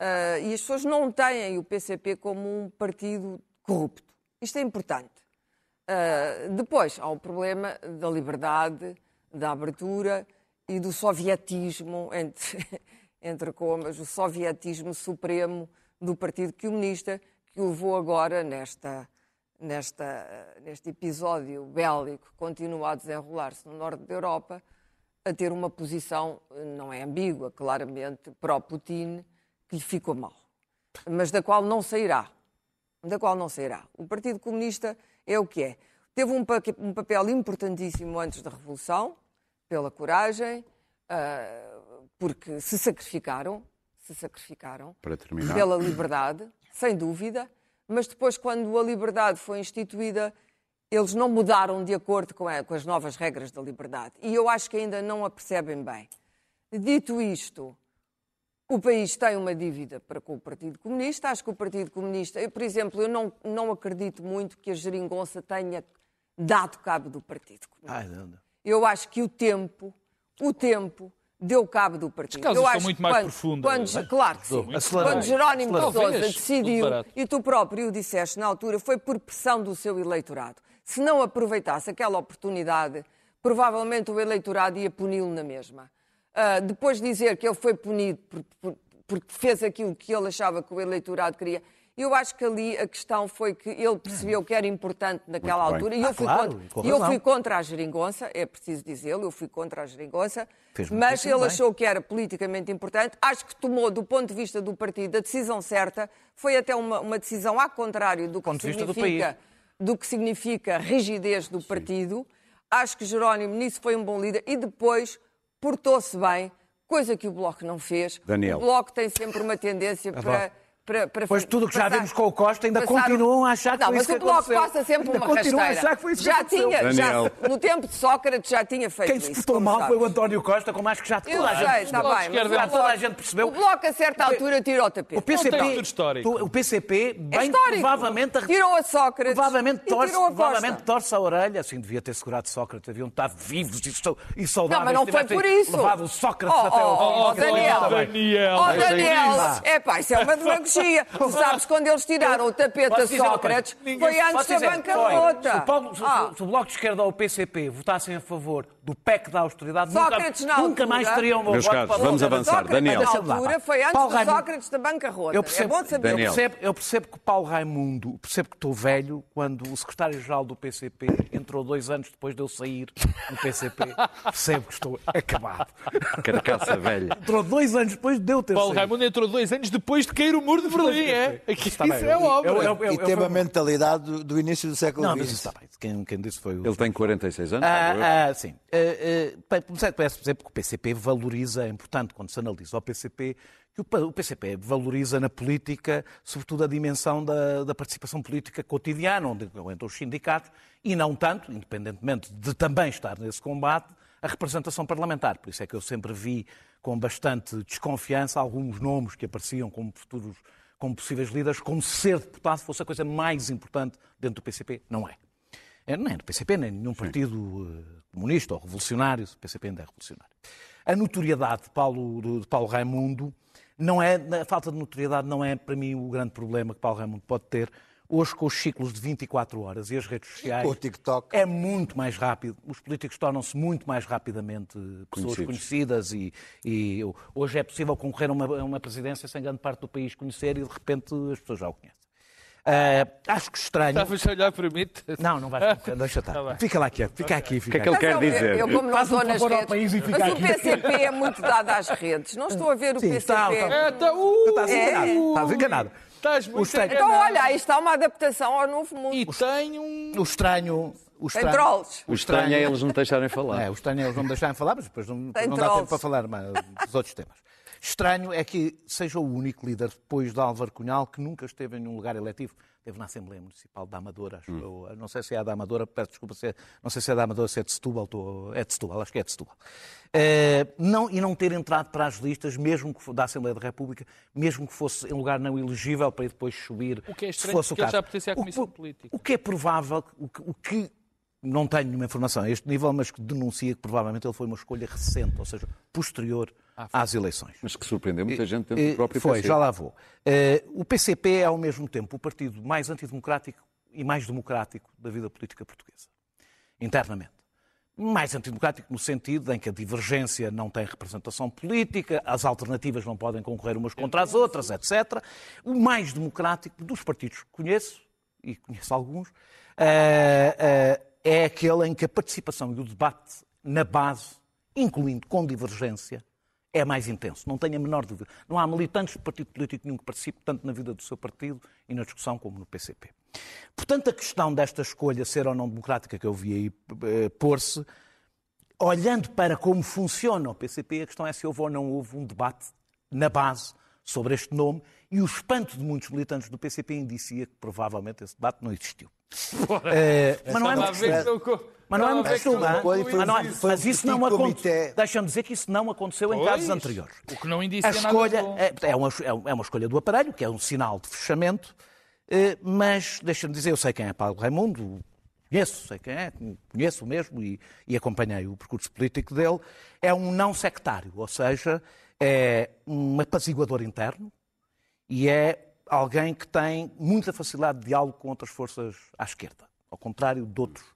Ah, e as pessoas não têm o PCP como um partido corrupto. Isto é importante. Ah, depois, há o problema da liberdade, da abertura e do sovietismo, entre, entre comas, o sovietismo supremo do Partido Comunista, que o levou agora nesta, nesta, neste episódio bélico que continua a desenrolar-se no norte da Europa, a ter uma posição, eh, não é ambígua, claramente, pró-Putin, que lhe ficou mal, mas da qual não sairá da qual não sairá. O Partido Comunista é o que é. Teve um, um papel importantíssimo antes da Revolução, pela coragem, ah, porque se sacrificaram, se sacrificaram Para terminar. pela liberdade, sem dúvida, mas depois, quando a liberdade foi instituída, eles não mudaram de acordo com, a- com as novas regras da liberdade. E eu acho que ainda não a percebem bem. Dito isto, o país tem uma dívida para com o Partido Comunista. Acho que o Partido Comunista, eu, por exemplo, eu não, não acredito muito que a geringonça tenha dado cabo do Partido Comunista. Ai, não, não. Eu acho que o tempo, o tempo deu cabo do partido. causas Eu são acho muito que mais quando, profundas, Quando, é? claro que sim. Quando Jerónimo de Acelerado. Sousa decidiu, e tu próprio o disseste na altura, foi por pressão do seu eleitorado. Se não aproveitasse aquela oportunidade, provavelmente o eleitorado ia puni-lo na mesma. Ah, depois dizer que ele foi punido por- por- porque fez aquilo que ele achava que o eleitorado queria. Eu acho que ali a questão foi que ele percebeu que era importante naquela altura e eu, fui claro, contra, eu fui contra a geringonça, é preciso dizê-lo, eu fui contra a geringonça, mas ele bem. achou que era politicamente importante. Acho que tomou, do ponto de vista do partido, a decisão certa. Foi até uma, uma decisão ao contrário do que, ponto vista do significa, do que significa rigidez do partido. Acho que Jerónimo nisso foi um bom líder e depois portou-se bem, coisa que o Bloco não fez. Daniel. O Bloco tem sempre uma tendência para. Para, para Pois tudo o que já passar- vimos com o Costa ainda passar- continuam a achar que não, foi mas isso o que Bloco aconteceu. passa sempre Ainda uma continuam a rasteira. achar que foi isso que já aconteceu. tinha, já, no tempo de Sócrates já tinha feito Quem se isso. portou como mal sabes. foi o António Costa, como acho que já toda Eu a gente sei, Bloco bem. de mas o é um- toda a Bloco- gente percebeu. O Bloco, a certa altura, tira o tapete. O PCP, Não o PCP bem É histórico. provavelmente a- Tirou a Sócrates Provavelmente torce, tirou a provavelmente torce a orelha, assim devia ter segurado Sócrates, deviam estar vivos e, sau- saudáveis. Não, mas não se foi por isso. Levado o Sócrates Oh, até ao oh, fim. oh, Daniel. Oh, Daniel, é pá, isso é uma demagogia. Tu sabes, quando eles tiraram o tapete a Sócrates, foi antes da bancarrota. Se o, Paulo- se Ah. se o Bloco de Esquerda ou o PCP votassem a favor do PEC da austeridade, Sócrates, nunca, nunca altura- mais teriam o meu Meus voto caros, vamos avançar. Sócrates, Daniel. lá, altura, foi antes Paulo do Raimundo- Sócrates da bancarrota. Eu percebo, é bom saber. eu percebo, eu percebo que o Paulo Raimundo, percebo que estou velho quando o secretário-geral do PCP entrou dois anos depois de eu sair do PCP. Percebo que estou acabado. Carcaça velha. Entrou dois anos depois de eu ter Paulo saído. Raimundo entrou dois anos depois de cair o muro de Berlim, é? Isso bem. é eu- E teve a mentalidade do, do início do século Não, XX. mas isso está bem. Quem, quem disse foi o. Ele tem 46 anos. Ah, ah, sim. Uh, uh, para começar, parece dizer porque o PCP valoriza, é importante quando se analisa o PCP, que o PCP valoriza na política, sobretudo a dimensão da, da participação política cotidiana, onde entram os sindicatos, e não tanto, independentemente de também estar nesse combate, a representação parlamentar. Por isso é que eu sempre vi com bastante desconfiança alguns nomes que apareciam como futuros, como possíveis líderes, como se ser deputado fosse a coisa mais importante dentro do PCP. Não é. É, nem do PCP, nem nenhum partido eh, comunista ou revolucionário, o PCP ainda é revolucionário. A notoriedade de Paulo, de Paulo Raimundo não é, a falta de notoriedade não é para mim o grande problema que Paulo Raimundo pode ter. Hoje, com os ciclos de 24 horas e as redes sociais, o TikTok. é muito mais rápido. Os políticos tornam-se muito mais rapidamente pessoas Conhecidos. conhecidas e, e hoje é possível concorrer a uma, a uma presidência sem grande parte do país conhecer e de repente as pessoas já o conhecem. Ah, acho que estranho. Estavas a olhar para mim? Não, não vais. Deixa estar. Tá fica lá aqui, fica aqui. O que Fica é que ele quer Mas eu- dizer? Eu, como não Faz um estou nas redes, país e fica mas o aqui. PCP é muito dado às redes. Não estou a ver o Sim, PCP. está, está. É, tá, uh, Estás enganado. Estás enganado. Estás muito estranho- Então, olha, aí está uma adaptação ao novo mundo. E tem um... O estranho. O Tem estranho, trolls. O estranho é eles não deixarem falar. É, o estranho é eles não me deixarem falar, mas depois não, não dá tempo para falar mas, dos outros temas. Estranho é que seja o único líder depois de Álvaro Cunhal que nunca esteve em um lugar eletivo. Esteve na Assembleia Municipal da Amadora, acho eu. Não sei se é a da Amadora, peço desculpa, se é, não sei se é da Amadora, se é de Setúbal, estou- é de Setúbal, acho que é de Setúbal. Eh, não, e não ter entrado para as listas, mesmo que da Assembleia da República, mesmo que fosse em lugar não elegível, para ir depois subir, O que é se estranho, fosse o caso. já pertencia à O que- Comissão Política. O que é provável, o que, o que não tenho nenhuma informação a este nível, mas que denuncia que provavelmente ele foi uma escolha recente, ou seja, posterior às eleições. Mas que surpreendeu muita gente dentro Eh, do próprio Foi, PCP. já lá vou. Eh, o PCP é ao mesmo tempo o partido mais antidemocrático e mais democrático da vida política portuguesa, internamente. Mais antidemocrático no sentido em que a divergência não tem representação política, as alternativas não podem concorrer umas contra as outras, etc. O mais democrático dos partidos que conheço, e conheço alguns, eh, eh, é aquele em que a participação e o debate na base, incluindo com divergência, é mais intenso, não tenho a menor dúvida. Não há militantes de partido político nenhum que participe tanto na vida do seu partido e na discussão como no PCP. Portanto, a questão desta escolha ser ou não democrática que eu vi aí eh, pôr-se, olhando para como funciona o PCP, a questão é se houve ou não houve um debate na base sobre este nome e o espanto de muitos militantes do PCP indicia que provavelmente esse debate não existiu. Eh, mas não é a muito Mas não é a muito costume, mas, é- mas isso não petit aconteceu. Deixa-me dizer que isso não aconteceu em casos anteriores. O que não A indicia nada escolha é, é uma, é uma escolha do aparelho, que é um sinal de fechamento, eh, mas deixa-me dizer, eu sei quem é Paulo Raimundo, conheço, sei quem é, conheço mesmo e, e acompanhei o percurso político dele. É um não sectário, ou seja, é um apaziguador interno e é alguém que tem muita facilidade de diálogo com outras forças à esquerda, ao contrário de outros,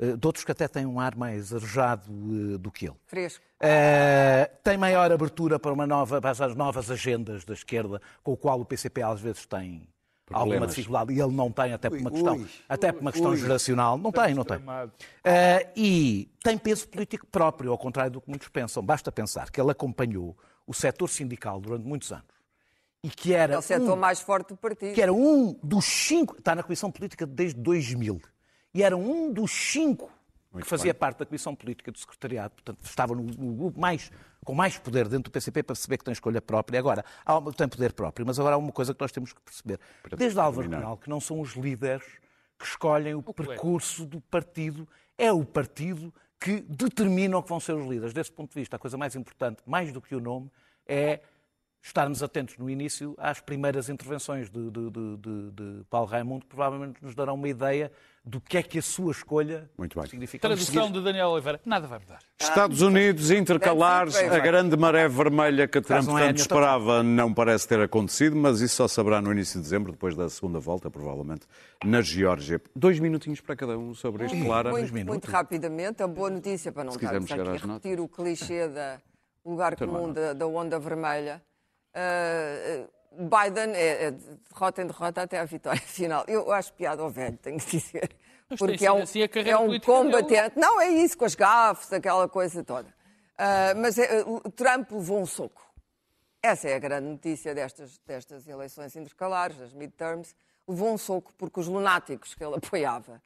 eh, de outros que até têm um ar mais arejado eh, do que ele. Fresco. Uh, tem maior abertura para, uma nova, para as novas agendas da esquerda, com o qual o PCP às vezes tem alguma Problemas. dificuldade, e ele não tem, até por uma questão, ui, até por uma questão ui. geracional. Não tem, não tem. Uh, e tem peso político próprio, ao contrário do que muitos pensam. Basta pensar que ele acompanhou o setor sindical durante muitos anos e que era, É o setor um, mais forte do partido. que era um dos cinco, está na Comissão Política desde 2000, e era um dos cinco que fazia parte da Comissão Política do Secretariado, portanto, estava no, no mais, com mais poder dentro do PCP para perceber que tem escolha própria. Agora, há, uma- tem poder próprio, mas agora há uma coisa que nós temos que perceber. Desde Álvaro. Cunhal, que não são os líderes que escolhem o percurso do partido, é o partido que determina o que vão ser os líderes. Desse ponto de vista, a coisa mais importante, mais do que o nome, é estarmos atentos no início às primeiras intervenções de, de- de- de- de Paulo Raimundo, que provavelmente nos darão uma ideia do que é que a sua escolha Muito bem. significa. Tradução de Daniel Oliveira. Nada vai mudar. Estados Unidos ser, a grande maré vermelha que Trump é tanto minha esperava não parece ter acontecido, mas isso só saberá no início de dezembro, depois da segunda volta, provavelmente, na Geórgia. Dois minutinhos para cada um sobre isto, Clara. Muito, minutos. muito rapidamente, a boa notícia, para não estarmos aqui a repetir o clichê da o lugar comum da, da onda vermelha. Ah, ah, Biden é, é de derrota em derrota até à vitória final. Eu acho piada ao velho, tenho que dizer. Mas Porque é um, assim é um combatente. Não, é isso, com as gafes, aquela coisa toda. Ah, mas é, o Trump levou um soco. Essa é a grande notícia destas, destas eleições intercalares, das midterms. Levou um soco porque os lunáticos que ele apoiava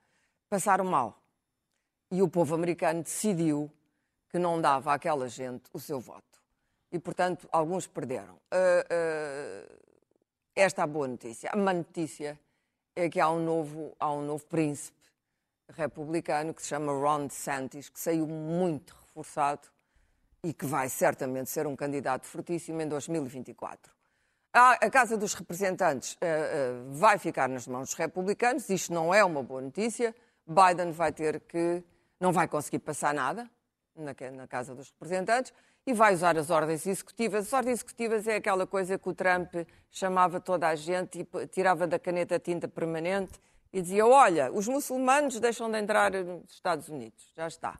passaram mal. E o povo americano decidiu que não dava àquela gente o seu voto. E, portanto, alguns perderam. Ah, ah, esta é a boa notícia. A má notícia é que há um novo, há um novo príncipe republicano que se chama Ron DeSantis, que saiu muito reforçado e que vai certamente ser um candidato fortíssimo em 2024. A, a Casa dos Representantes eh, eh, vai ficar nas mãos dos republicanos, isto não é uma boa notícia, Biden vai ter que. não vai conseguir passar nada na, na Casa dos Representantes e vai usar as ordens executivas. As ordens executivas é aquela coisa que o Trump chamava toda a gente e tirava da caneta tinta permanente e dizia: Olha, os muçulmanos deixam de entrar nos Estados Unidos, já está.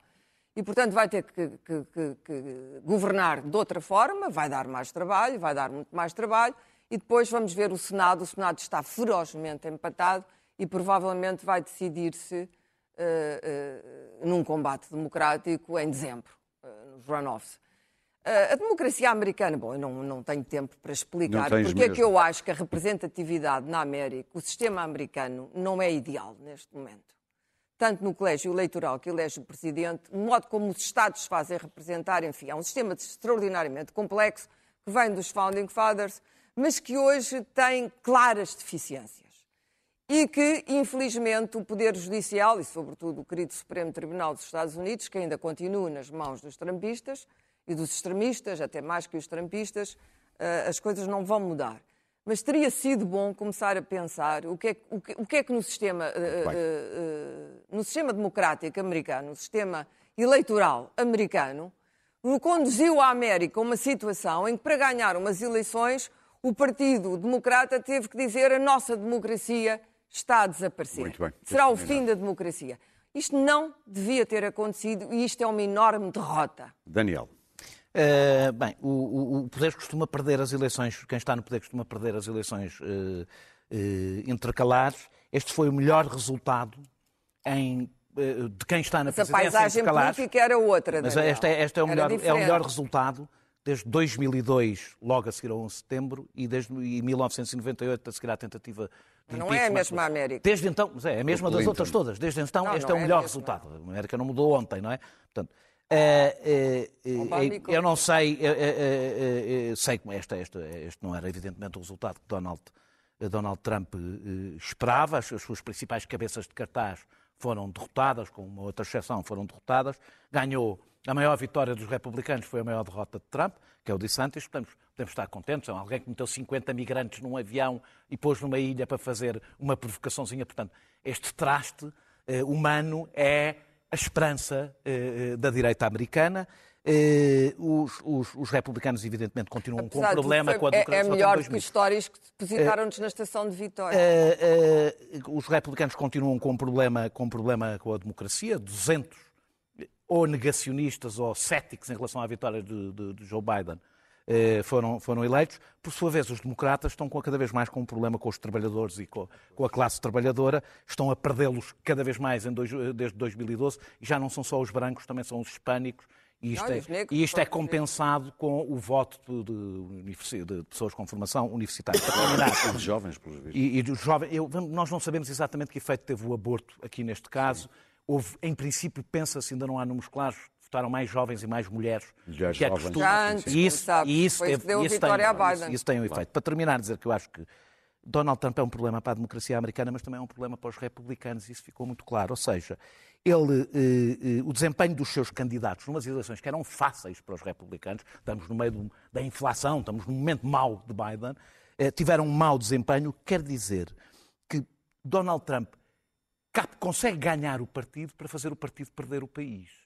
E, portanto, vai ter que, que, que, que governar de outra forma, vai dar mais trabalho, vai dar muito mais trabalho, e depois vamos ver o Senado. O Senado está ferozmente empatado e provavelmente vai decidir-se uh, uh, num combate democrático em dezembro, uh, nos runoffs. A democracia americana, bom, eu não, não tenho tempo para explicar porque mesmo. é que eu acho que a representatividade na América, o sistema americano, não é ideal neste momento. Tanto no colégio eleitoral que elege o presidente, o modo como os Estados fazem representar, enfim, é um sistema extraordinariamente complexo que vem dos Founding Fathers, mas que hoje tem claras deficiências. E que, infelizmente, o Poder Judicial e, sobretudo, o querido Supremo Tribunal dos Estados Unidos, que ainda continua nas mãos dos trampistas, e dos extremistas, até mais que os trampistas, eh, as coisas não vão mudar. Mas teria sido bom começar a pensar o que é, o que, o que, é que no, sistema, uh, uh, no sistema democrático americano, no sistema eleitoral americano, conduziu a América uma situação em que, para ganhar umas eleições, o Partido Democrata teve que dizer a nossa democracia está a desaparecer. Será o fim da democracia. Isto não devia ter acontecido e isto é uma enorme derrota. Daniel. Uh, bem, o, o, poder costuma perder as eleições, quem está no poder costuma perder as eleições uh, uh, intercalares. Este foi o melhor resultado em, de quem está na mas presidência a paisagem política era outra, Mas este é, este é, o melhor, é o melhor resultado desde 2002, logo a seguir ao 11 de setembro, e desde e 1998, a seguir à tentativa de Não é a mesma América. Desde então, mas é, é a mesma das outras todas. Desde então, não, este não é o melhor resultado. A América não mudou ontem, não é? Portanto, eu não sei, sei como este, este, este não era evidentemente o resultado que Donald, Donald Trump esperava, as, as, suas principais cabeças de cartaz foram derrotadas, com uma outra exceção foram derrotadas, ganhou a maior vitória dos republicanos foi a maior derrota de Trump, que é o DeSantis, podemos, podemos estar contentes, é alguém que meteu 50 migrantes num avião e pôs numa ilha para fazer uma provocaçãozinha, portanto, este traste humano é a esperança eh, eh, da direita americana. Eh, os, os, os, republicanos, evidentemente, continuam Apesar com um problema com a democracia. É, é melhor que os históricos que depositaram-nos na estação de Vitória. os republicanos continuam com um, problema, com um problema com a democracia. 200 ou negacionistas ou céticos em relação à vitória de, de, de Joe Biden eh, foram, foram eleitos. Por sua vez, os democratas estão com, cada vez mais com um problema com os trabalhadores e com, com a classe trabalhadora, estão a perdê-los cada vez mais em dois, desde 2012 e já não são só os brancos, também são os hispânicos. E isto, é, e isto é compensado com o voto de, de, de, pessoas com formação universitária. E de jovens, pelos vistos. E, e dos jovens. Eu, nós não sabemos exatamente que efeito teve o aborto aqui neste caso. Houve, em princípio, pensa-se, ainda não há números claros, votaram mais jovens e mais mulheres Mulheres que é costume. Já antes, e isso, sabe, isso, teve, isso, tem, isso, isso tem um efeito. Para terminar, dizer que eu acho que Donald Trump é um problema para a democracia americana, mas também é um problema para os republicanos, isso ficou muito claro. Ou seja, ele, eh, eh, o desempenho dos seus candidatos numas eleições que eram fáceis para os republicanos, estamos no meio do, da inflação, estamos num momento mau de Biden, eh, tiveram um mau desempenho, quer dizer que Donald Trump consegue ganhar o partido para fazer o partido perder o país.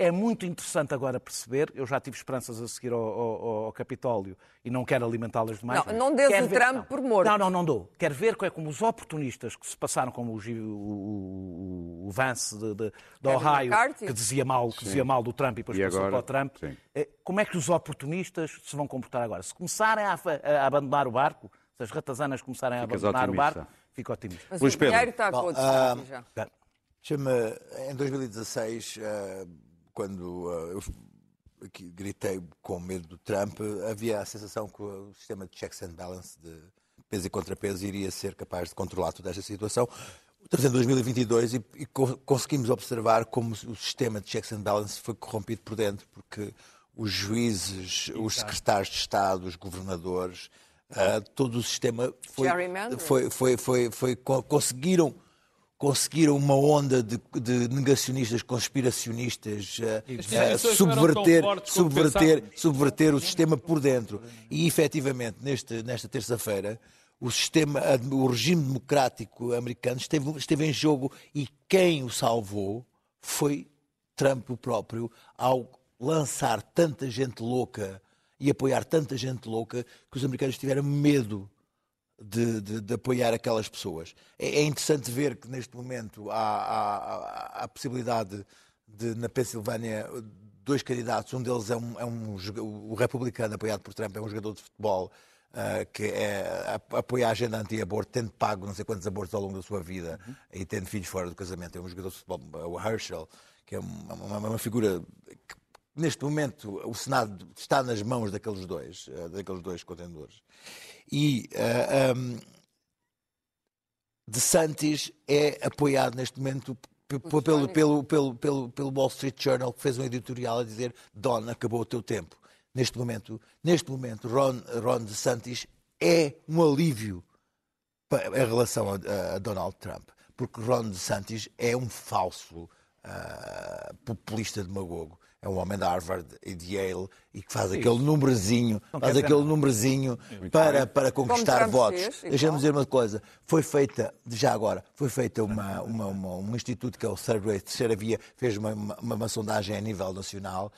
É muito interessante agora perceber, eu já tive esperanças a seguir ao, ao, ao Capitólio e não quero alimentá-las demais. Não, não dês o ver, Trump não, por morto. Não, não, não dou. Quero ver é como os oportunistas que se passaram, como o, o, o Vance de, de, de Ohio, que dizia, mal, que dizia mal do Trump e depois e passou agora, para o Trump. Sim. Eh, como é que os oportunistas se vão comportar agora? Se começarem a, a abandonar o barco, se as ratazanas começarem a abandonar otimista. o barco, fico otimista. Mas Luís o dinheiro está a acontecer já. Chama, em 2016... Uh, quando uh, eu gritei com medo do Trump, havia a sensação que o sistema de checks and balance, de peso e contrapeso, iria ser capaz de controlar toda esta situação. Estamos em 2022 e, e conseguimos observar como o sistema de checks and balance foi corrompido por dentro, porque os juízes, os secretários de Estado, os governadores, uh, todo o sistema foi, foi, foi, foi, foi, conseguiram conseguiram uma onda de, de negacionistas, conspiracionistas, uh, subverter, subverter, subverter o sistema por dentro. E, efetivamente, neste, nesta terça-feira, o sistema, o regime democrático americano esteve, esteve em jogo e quem o salvou foi Trump o próprio, ao lançar tanta gente louca e apoiar tanta gente louca que os americanos tiveram medo de, de, de apoiar aquelas pessoas. É, é, interessante ver que neste momento há, há, há a possibilidade de, na Pensilvânia, dois candidatos, um deles é um, é um o republicano apoiado por Trump, é um jogador de futebol uh, que é, apoia a agenda anti-aborto, tendo pago não sei quantos abortos ao longo da sua vida uhum. e tendo filhos fora do casamento. É um jogador de futebol, o Herschel, que é uma, uma, uma figura que, neste momento o Senado está nas mãos daqueles dois, uh, daqueles dois contendores. E uh, eh, um, De Santis é apoiado neste momento pelo, pelo, pelo, pelo, pelo Wall Street Journal, que fez um editorial a dizer Don, acabou o teu tempo. Neste momento, neste momento Ron, Ron DeSantis é um alívio em relação a, a Donald Trump, porque Ron DeSantis é um falso uh, populista demagogo é um homem da Harvard e de Yale e que faz Sim. aquele númerozinho, faz aquele númerozinho para, para conquistar votos. Deixa-me dizer uma coisa, foi feita, já agora, foi feita uma, uma, uma um instituto que é o Third Way, terceira via, fez uma, uma, uma sondagem a nível nacional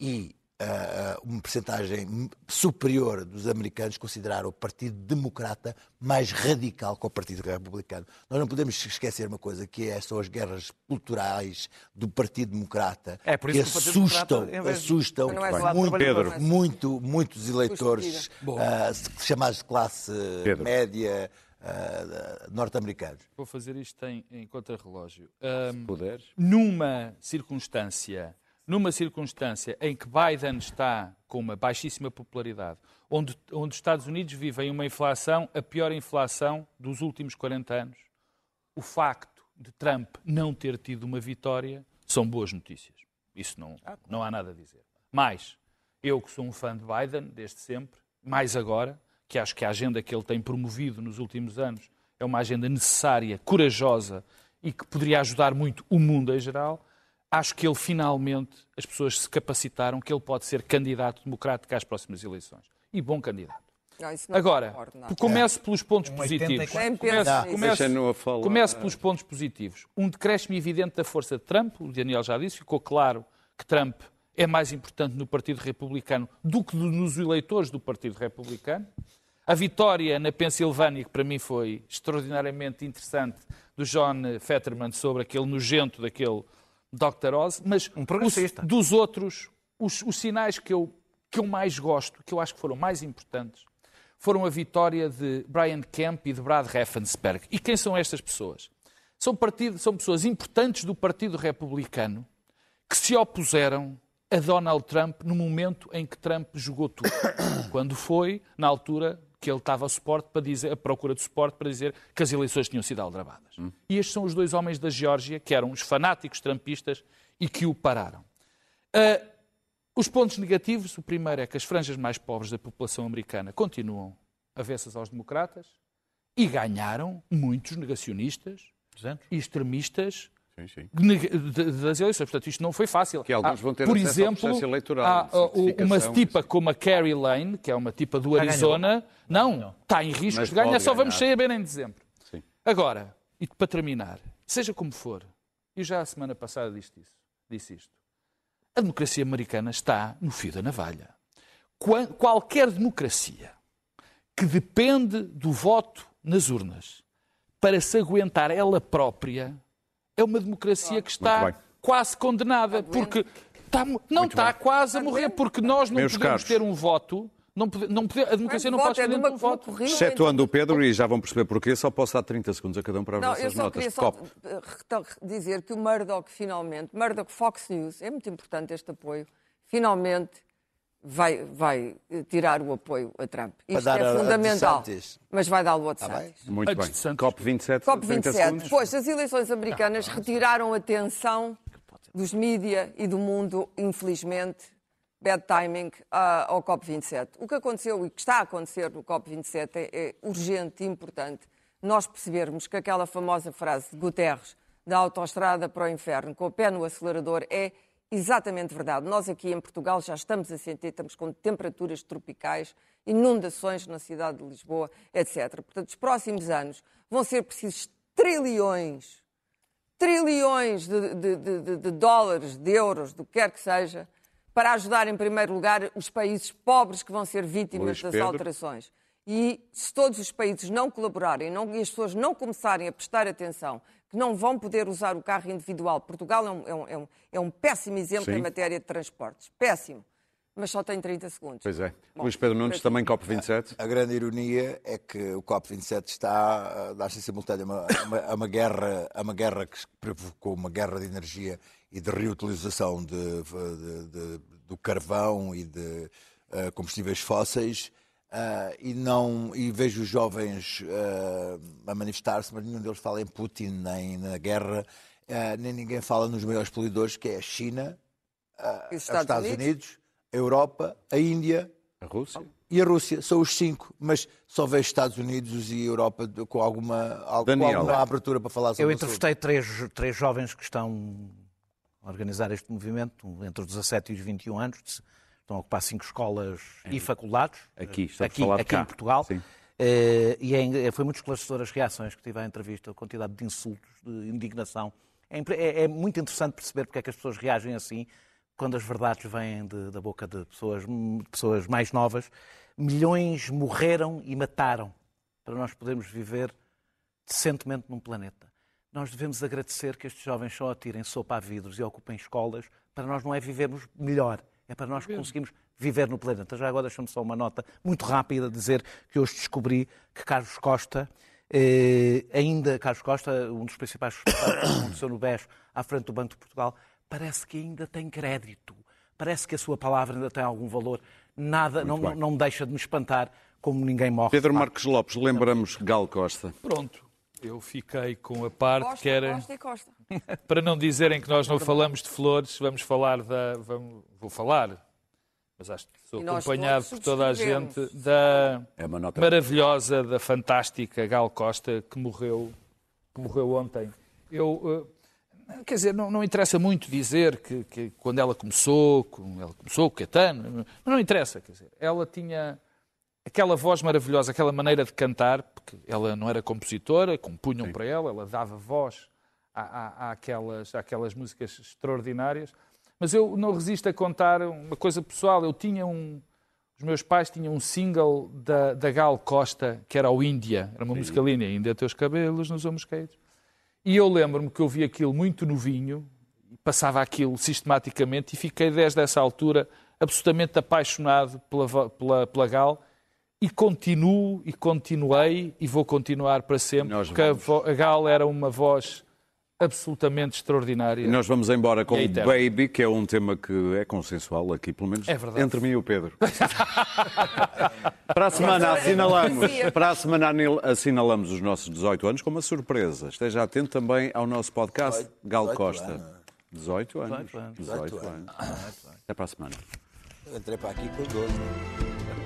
e uh, uma percentagem superior dos americanos consideraram o Partido Democrata mais radical que o Partido Republicano. Nós não podemos esquecer uma coisa, que é, são as guerras culturais do Partido Democrata, é, por isso que, que assustam, assustam é muito, Pedro. muito, muitos eleitores uh, chamados de classe Pedro. média, Uh, norte-americanos. Vou fazer isto em, em contrarrelógio. Um, Poderes. Numa circunstância numa circunstância em que Biden está com uma baixíssima popularidade, onde, onde os Estados Unidos vivem uma inflação, a pior inflação dos últimos 40 anos, o facto de Trump não ter tido uma vitória são boas notícias. Isso não, não há nada a dizer. Mas, eu que sou um fã de Biden desde sempre, mais agora, que acho que a agenda que ele tem promovido nos últimos anos é uma agenda necessária, corajosa e que poderia ajudar muito o mundo em geral, acho que ele finalmente, as pessoas se capacitaram que ele pode ser candidato democrático às próximas eleições. E bom candidato. Não, Agora, comece é. pelos pontos um positivos. Comece, comece, comece pelos pontos positivos. Um decréscimo evidente da força de Trump, o Daniel já disse, ficou claro que Trump é mais importante no Partido Republicano do que nos eleitores do Partido Republicano. A vitória na Pensilvânia, que para mim foi extraordinariamente interessante, do John Fetterman sobre aquele nojento daquele Dr. Oz, mas um os, dos outros, os, os, sinais que eu, que eu mais gosto, que eu acho que foram mais importantes, foram a vitória de Brian Kemp e de Brad Raffensperg. E quem são estas pessoas? São, partido, são pessoas importantes do Partido Republicano que se opuseram a Donald Trump no momento em que Trump jogou tudo. Quando foi, na altura, que ele estava a, suporte para dizer, a procura de suporte para dizer que as eleições tinham sido aldrabadas. Hum. E estes são os dois homens da Geórgia, que eram os fanáticos trampistas e que o pararam. Uh, os pontos negativos, o primeiro é que as franjas mais pobres da população americana continuam avessas aos democratas e ganharam muitos negacionistas e extremistas Sim, sim. das eleições. Portanto, isto não foi fácil. Que alguns vão ter Por exemplo, eleitoral, há uma tipa como a Carrie Lane, que é uma tipa do Arizona, não, está em risco Mas de ganhar, só vamos saber em dezembro. Sim. Agora, e para terminar, seja como for, e já a semana passada disse, isso, disse isto, a democracia americana está no fio da navalha. Qualquer democracia que depende do voto nas urnas para se aguentar ela própria é uma democracia que está quase condenada, porque está, não Muito está bem. quase a morrer, porque nós não Meus podemos caros. ter um voto. Não pode, não pode, a democracia não pode é ter um voto. Excetuando o Pedro, e já vão perceber porquê, só posso dar 30 segundos a cada um para as não, vossas notas. Eu só queria só dizer que o Murdoch, finalmente, Murdoch Fox News, é muito importante este apoio, finalmente vai, vai tirar o apoio a Trump. Isto é fundamental. Mas vai dar-lo a de tá Muito bem. COP27. COP27. Pois, as eleições americanas retiraram a atenção dos mídia e do mundo, infelizmente, bad timing, ao COP27. O que aconteceu e que está a acontecer no COP27 é, é urgente e importante nós percebermos que aquela famosa frase de Guterres da autoestrada para o inferno, com o pé no acelerador, é exatamente verdade. Nós aqui em Portugal já estamos a sentir, estamos com temperaturas tropicais, inundações na cidade de Lisboa, etc. Portanto, os próximos anos vão ser precisos trilhões, trilhões de, de, de, de dólares, de euros, do que quer que seja, para ajudar, em primeiro lugar, os países pobres que vão ser vítimas Luís das Pedro. alterações. E se todos os países não colaborarem não, e as pessoas não começarem a prestar atenção que não vão poder usar o carro individual, Portugal é um, é um- é um- é um péssimo exemplo Sim. em matéria de transportes. Péssimo. Mas só tem 30 segundos. Pois é. Bom, Luís Pedro Nunes, também COP27. A grande ironia é que o COP27 está a dar-se em simultâneo a uma, a uma- a uma guerra, a uma guerra que provocou uma guerra de energia e de reutilização de- de- de- do carvão e de eh, combustíveis fósseis. Ah, e não e vejo os jovens ah, a manifestar-se, mas nenhum deles fala em Putin nem na guerra, ah, nem ninguém fala nos maiores poluidores, que é a China, os os Estados, Estados Unidos, Unidos? a Europa, a Índia A Rússia. e a Rússia. São os cinco, mas só vejo Estados Unidos e Europa com alguma, al- com Daniel. alguma abertura para falar sobre Eu o assunto. entrevistei três, três jovens que estão a organizar este movimento, entre os 17 e os 21 anos. Estão a ocupar cinco escolas e faculdades. Aqui, a aqui, aqui em Portugal. Sim. Eh, e é, foi muito esclarecedor as reações que tive à entrevista, a quantidade de insultos, de indignação. É, é- é muito interessante perceber porque é que as pessoas reagem assim quando as verdades vêm de- da boca de pessoas, de pessoas mais novas. Milhões morreram e mataram para nós podermos viver decentemente num planeta. Nós devemos agradecer que estes jovens só atirem sopa a vidros e ocupem escolas para nós não é vivermos melhor, é para nós conseguirmos viver no planeta. Já agora deixa-me só uma nota muito rápida dizer que hoje descobri que Carlos Costa, eh, ainda Carlos Costa, um dos principais responsáveis que aconteceu no BES à frente do Banco de Portugal, parece que ainda tem crédito. Parece que a sua palavra ainda tem algum valor. Nada, não, não me deixa de me espantar como ninguém morre. Pedro. Marques Lopes, lembramos Gal Costa. Pronto. Eu fiquei com a parte Costa, que era. Costa e Costa. Para não dizerem que nós não falamos de flores, vamos falar da. vamos- vou falar, mas acho que sou acompanhado por toda a gente da É uma nota. maravilhosa, da fantástica Gal Costa que morreu, que morreu ontem. Eu, eh, quer dizer, não, não interessa muito dizer que, que quando ela começou, com, ela começou com o Caetano, mas não interessa, quer dizer, ela tinha aquela voz maravilhosa, aquela maneira de cantar, porque ela não era compositora, compunham para ela, ela dava voz à, à- àquelas, àquelas músicas extraordinárias. Mas eu não resisto a contar uma coisa pessoal. Eu tinha um. Os meus pais tinham um single da, da Gal Costa, que era o Índia. Era uma música linda. Ainda teus cabelos nos caídos. E eu lembro-me que eu vi aquilo muito novinho, passava aquilo sistematicamente, e fiquei desde essa altura absolutamente apaixonado pela, pela, pela Gal. E continuo, e continuei, e vou continuar para sempre, Nós porque a, vamos. a Gal era uma voz absolutamente extraordinária. E nós vamos embora com é o. Baby, que é um tema que é consensual aqui, pelo menos É verdade. entre mim e o Pedro. para a semana assinalamos, para a semana assinalamos os nossos 18 anos com uma surpresa. Esteja atento também ao nosso podcast Gal 18 Costa. anos. 18 anos. 18 anos. 18 18 anos. Até para a semana. Eu entrei para aqui com 12.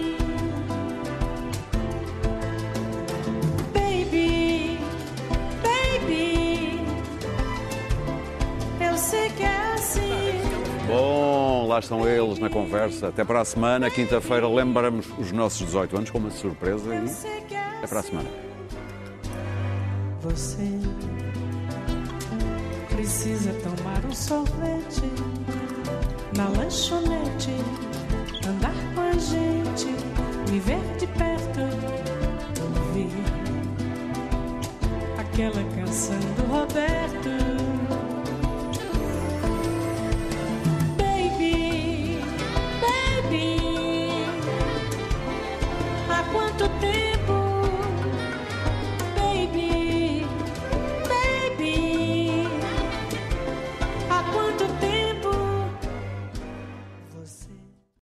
Lá estão eles na conversa. Até para a semana, quinta-feira, lembramos os nossos 18 anos com uma surpresa e até para a semana. Você precisa tomar um sorvete na lanchonete, andar com a gente, me ver de perto, ouvir aquela canção do Roberto. Baby, baby, há quanto tempo?